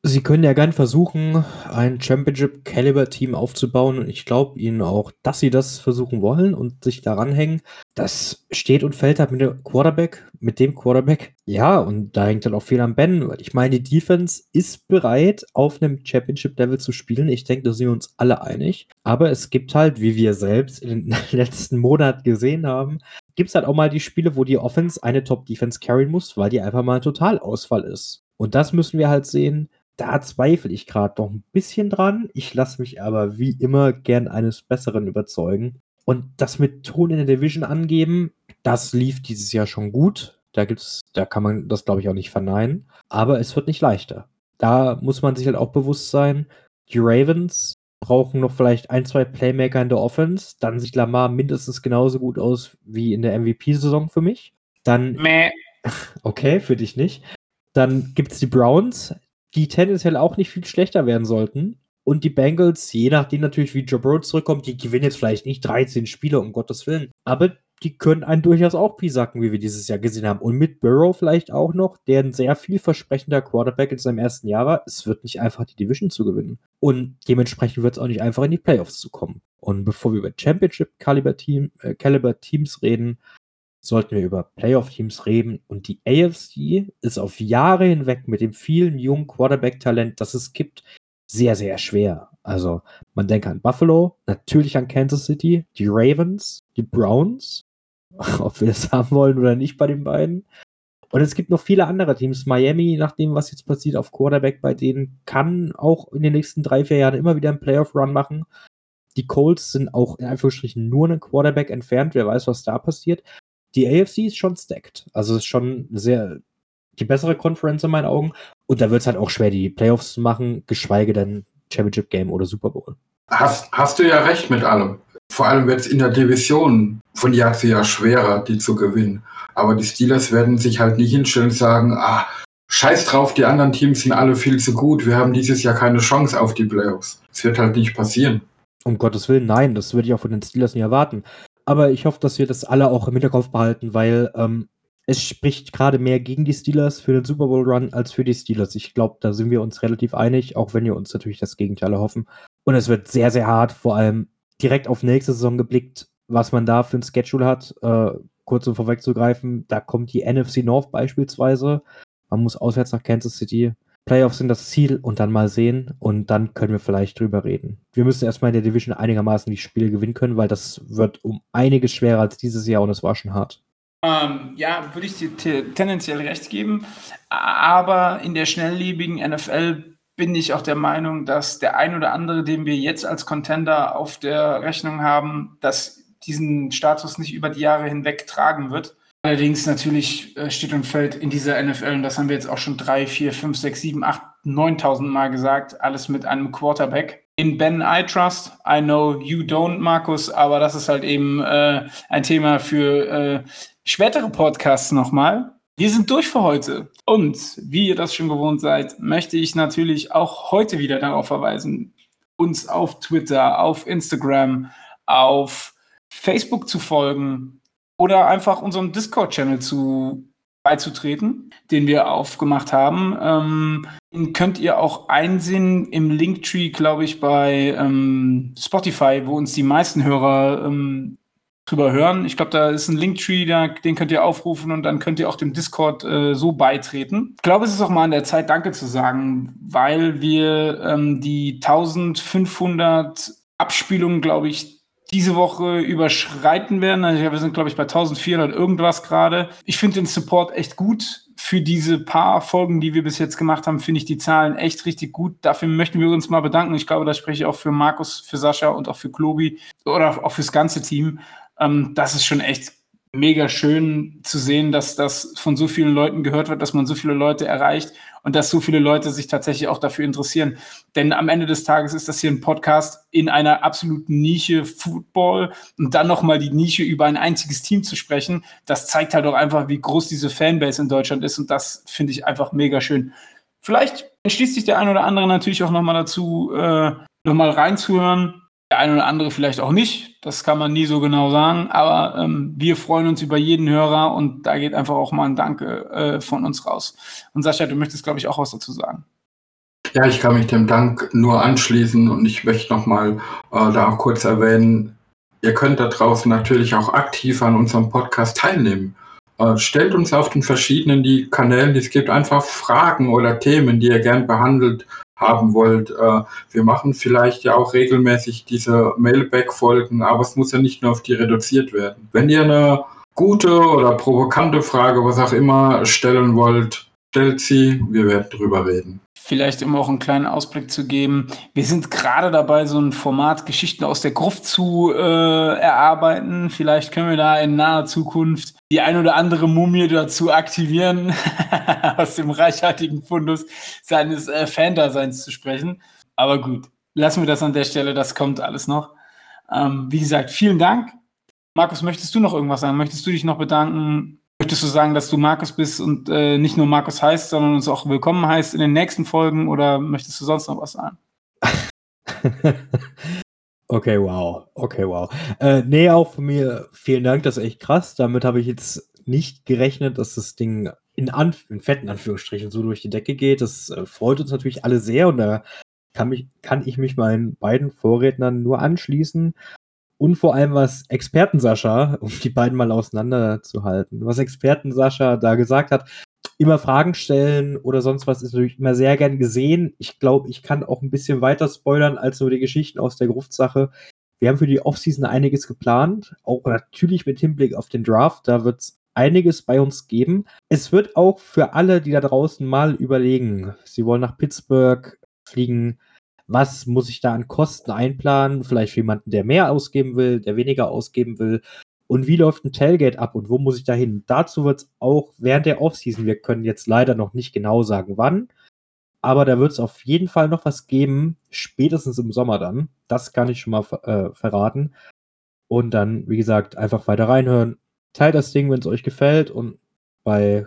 Sie können ja gern versuchen, ein Championship-Caliber-Team aufzubauen und ich glaube Ihnen auch, dass Sie das versuchen wollen und sich daran hängen. Das steht und fällt halt mit dem Quarterback, mit dem Quarterback. Ja, und da hängt dann auch viel am Ben. Ich meine, die Defense ist bereit, auf einem Championship-Level zu spielen. Ich denke, da sind wir uns alle einig. Aber es gibt halt, wie wir selbst in den *laughs* letzten Monaten gesehen haben, gibt es halt auch mal die Spiele, wo die Offense eine Top-Defense carryen muss, weil die einfach mal ein Totalausfall ist. Und das müssen wir halt sehen. Da zweifle ich gerade noch ein bisschen dran. Ich lasse mich aber wie immer gern eines Besseren überzeugen. Und das mit Ton in der Division angeben, das lief dieses Jahr schon gut. Da gibt's, da kann man das, glaube ich, auch nicht verneinen. Aber es wird nicht leichter. Da muss man sich halt auch bewusst sein, die Ravens brauchen noch vielleicht ein, zwei Playmaker in der Offense. Dann sieht Lamar mindestens genauso gut aus wie in der MVP-Saison für mich. Dann. Mäh. *laughs* Okay, für dich nicht. Dann gibt es die Browns, die tendenziell auch nicht viel schlechter werden sollten. Und die Bengals, je nachdem natürlich, wie Joe Burrow zurückkommt, die gewinnen jetzt vielleicht nicht 13 Spiele, um Gottes Willen. Aber die können einen durchaus auch pisacken, wie wir dieses Jahr gesehen haben. Und mit Burrow vielleicht auch noch, der ein sehr vielversprechender Quarterback in seinem ersten Jahr war. Es wird nicht einfach, die Division zu gewinnen. Und dementsprechend wird es auch nicht einfach, in die Playoffs zu kommen. Und bevor wir über Championship-Caliber-Team, äh, Caliber-Teams reden, sollten wir über Playoff-Teams reden. Und die AFC ist auf Jahre hinweg mit dem vielen jungen Quarterback-Talent, das es gibt, sehr, sehr schwer. Also man denkt an Buffalo, natürlich an Kansas City, die Ravens, die Browns, *laughs* ob wir das haben wollen oder nicht bei den beiden. Und es gibt noch viele andere Teams. Miami, nach dem, was jetzt passiert auf Quarterback, bei denen kann auch in den nächsten drei, vier Jahren immer wieder einen Playoff-Run machen. Die Colts sind auch in Anführungsstrichen nur einen Quarterback entfernt. Wer weiß, was da passiert. Die AFC ist schon stacked. Also ist schon sehr die bessere Conference in meinen Augen. Und da wird es halt auch schwer, die Playoffs zu machen, geschweige denn Championship Game oder Super Bowl. Hast, hast du ja recht mit allem. Vor allem wird es in der Division von Jahr zu Jahr schwerer, die zu gewinnen. Aber die Steelers werden sich halt nicht hinstellen und sagen, ah, scheiß drauf, die anderen Teams sind alle viel zu gut, wir haben dieses Jahr keine Chance auf die Playoffs. Das wird halt nicht passieren. Um Gottes Willen, nein, das würde ich auch von den Steelers nicht erwarten. Aber ich hoffe, dass wir das alle auch im Hinterkopf behalten, weil ähm, es spricht gerade mehr gegen die Steelers für den Super Bowl Run als für die Steelers. Ich glaube, da sind wir uns relativ einig, auch wenn wir uns natürlich das Gegenteil erhoffen. Und es wird sehr, sehr hart, vor allem direkt auf nächste Saison geblickt, was man da für ein Schedule hat. Äh, kurz um vorwegzugreifen, da kommt die NFC North beispielsweise. Man muss auswärts nach Kansas City. Playoffs sind das Ziel und dann mal sehen und dann können wir vielleicht drüber reden. Wir müssen erstmal in der Division einigermaßen die Spiele gewinnen können, weil das wird um einiges schwerer als dieses Jahr und es war schon hart. Ähm, ja, würde ich dir tendenziell recht geben. Aber in der schnelllebigen NFL bin ich auch der Meinung, dass der ein oder andere, den wir jetzt als Contender auf der Rechnung haben, dass diesen Status nicht über die Jahre hinweg tragen wird. Allerdings natürlich äh, steht und fällt in dieser NFL, und das haben wir jetzt auch schon drei, vier, fünf, sechs, sieben, acht, neuntausend Mal gesagt, alles mit einem Quarterback. In Ben I trust. I know you don't, Markus, aber das ist halt eben äh, ein Thema für äh, spätere Podcasts nochmal. Wir sind durch für heute. Und wie ihr das schon gewohnt seid, möchte ich natürlich auch heute wieder darauf verweisen, uns auf Twitter, auf Instagram, auf Facebook zu folgen oder einfach unserem Discord-Channel zu beizutreten, den wir aufgemacht haben. Ähm, den könnt ihr auch einsehen im Linktree, glaube ich, bei ähm, Spotify, wo uns die meisten Hörer ähm, drüber hören. Ich glaube, da ist ein Linktree, da, den könnt ihr aufrufen und dann könnt ihr auch dem Discord äh, so beitreten. Ich glaube, es ist auch mal an der Zeit, Danke zu sagen, weil wir ähm, die 1500 Abspielungen, glaube ich, diese Woche überschreiten werden. Also wir sind, glaube ich, bei 1400 irgendwas gerade. Ich finde den Support echt gut. Für diese paar Folgen, die wir bis jetzt gemacht haben, finde ich die Zahlen echt richtig gut. Dafür möchten wir uns mal bedanken. Ich glaube, da spreche ich auch für Markus, für Sascha und auch für Klobi oder auch fürs ganze Team. Ähm, das ist schon echt mega schön zu sehen, dass das von so vielen Leuten gehört wird, dass man so viele Leute erreicht und dass so viele Leute sich tatsächlich auch dafür interessieren. Denn am Ende des Tages ist das hier ein Podcast in einer absoluten Nische Football und dann nochmal die Nische über ein einziges Team zu sprechen. Das zeigt halt auch einfach, wie groß diese Fanbase in Deutschland ist und das finde ich einfach mega schön. Vielleicht entschließt sich der ein oder andere natürlich auch nochmal dazu, äh, nochmal reinzuhören der eine oder andere vielleicht auch nicht. Das kann man nie so genau sagen. Aber ähm, wir freuen uns über jeden Hörer und da geht einfach auch mal ein Danke äh, von uns raus. Und Sascha, du möchtest, glaube ich, auch was dazu sagen. Ja, ich kann mich dem Dank nur anschließen und ich möchte nochmal äh, da auch kurz erwähnen, ihr könnt da draußen natürlich auch aktiv an unserem Podcast teilnehmen. Äh, stellt uns auf den verschiedenen die Kanälen, die es gibt, einfach Fragen oder Themen, die ihr gern behandelt haben wollt. Äh, wir machen vielleicht ja auch regelmäßig diese Mailback-Folgen, aber es muss ja nicht nur auf die reduziert werden. Wenn ihr eine gute oder provokante Frage, was auch immer, stellen wollt, stellt sie, wir werden drüber reden vielleicht immer auch einen kleinen Ausblick zu geben. Wir sind gerade dabei, so ein Format Geschichten aus der Gruft zu äh, erarbeiten. Vielleicht können wir da in naher Zukunft die ein oder andere Mumie dazu aktivieren, *laughs* aus dem reichhaltigen Fundus seines äh, Fan-Daseins zu sprechen. Aber gut, lassen wir das an der Stelle, das kommt alles noch. Ähm, wie gesagt, vielen Dank. Markus, möchtest du noch irgendwas sagen? Möchtest du dich noch bedanken Möchtest du sagen, dass du Markus bist und äh, nicht nur Markus heißt, sondern uns auch willkommen heißt in den nächsten Folgen oder möchtest du sonst noch was sagen? *laughs* okay, wow. Okay, wow. Äh, nee, auch von mir vielen Dank, das ist echt krass. Damit habe ich jetzt nicht gerechnet, dass das Ding in, Anf in fetten Anführungsstrichen so durch die Decke geht. Das äh, freut uns natürlich alle sehr und da kann, mich, kann ich mich meinen beiden Vorrednern nur anschließen und vor allem was Experten Sascha, um die beiden mal auseinanderzuhalten, was Experten Sascha da gesagt hat, immer Fragen stellen oder sonst was ist natürlich immer sehr gern gesehen. Ich glaube, ich kann auch ein bisschen weiter spoilern als nur die Geschichten aus der Gruftsache. Wir haben für die Offseason einiges geplant, auch natürlich mit Hinblick auf den Draft. Da wird es einiges bei uns geben. Es wird auch für alle, die da draußen mal überlegen, sie wollen nach Pittsburgh fliegen, was muss ich da an Kosten einplanen, vielleicht für jemanden, der mehr ausgeben will, der weniger ausgeben will. Und wie läuft ein Tailgate ab und wo muss ich da hin? Dazu wird es auch während der Offseason, wir können jetzt leider noch nicht genau sagen, wann, aber da wird es auf jeden Fall noch was geben, spätestens im Sommer dann. Das kann ich schon mal äh, verraten. Und dann, wie gesagt, einfach weiter reinhören. Teilt das Ding, wenn es euch gefällt. Und bei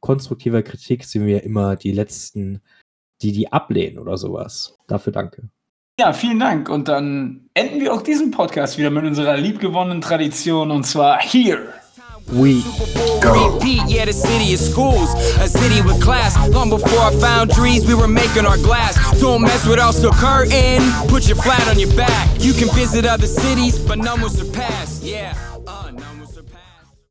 konstruktiver Kritik sind wir immer die Letzten, die die ablehnen oder sowas. Dafür danke. Ja, vielen Dank. Und dann enden wir auch diesen Podcast wieder mit unserer liebgewonnenen Tradition und zwar hier. We go. Repeat, yeah, the city of schools, a city with class. Long before I found trees, we were making our glass. Don't mess with us, so curtain. Put your flat on your back. You can visit other cities, but none will surpass. Yeah.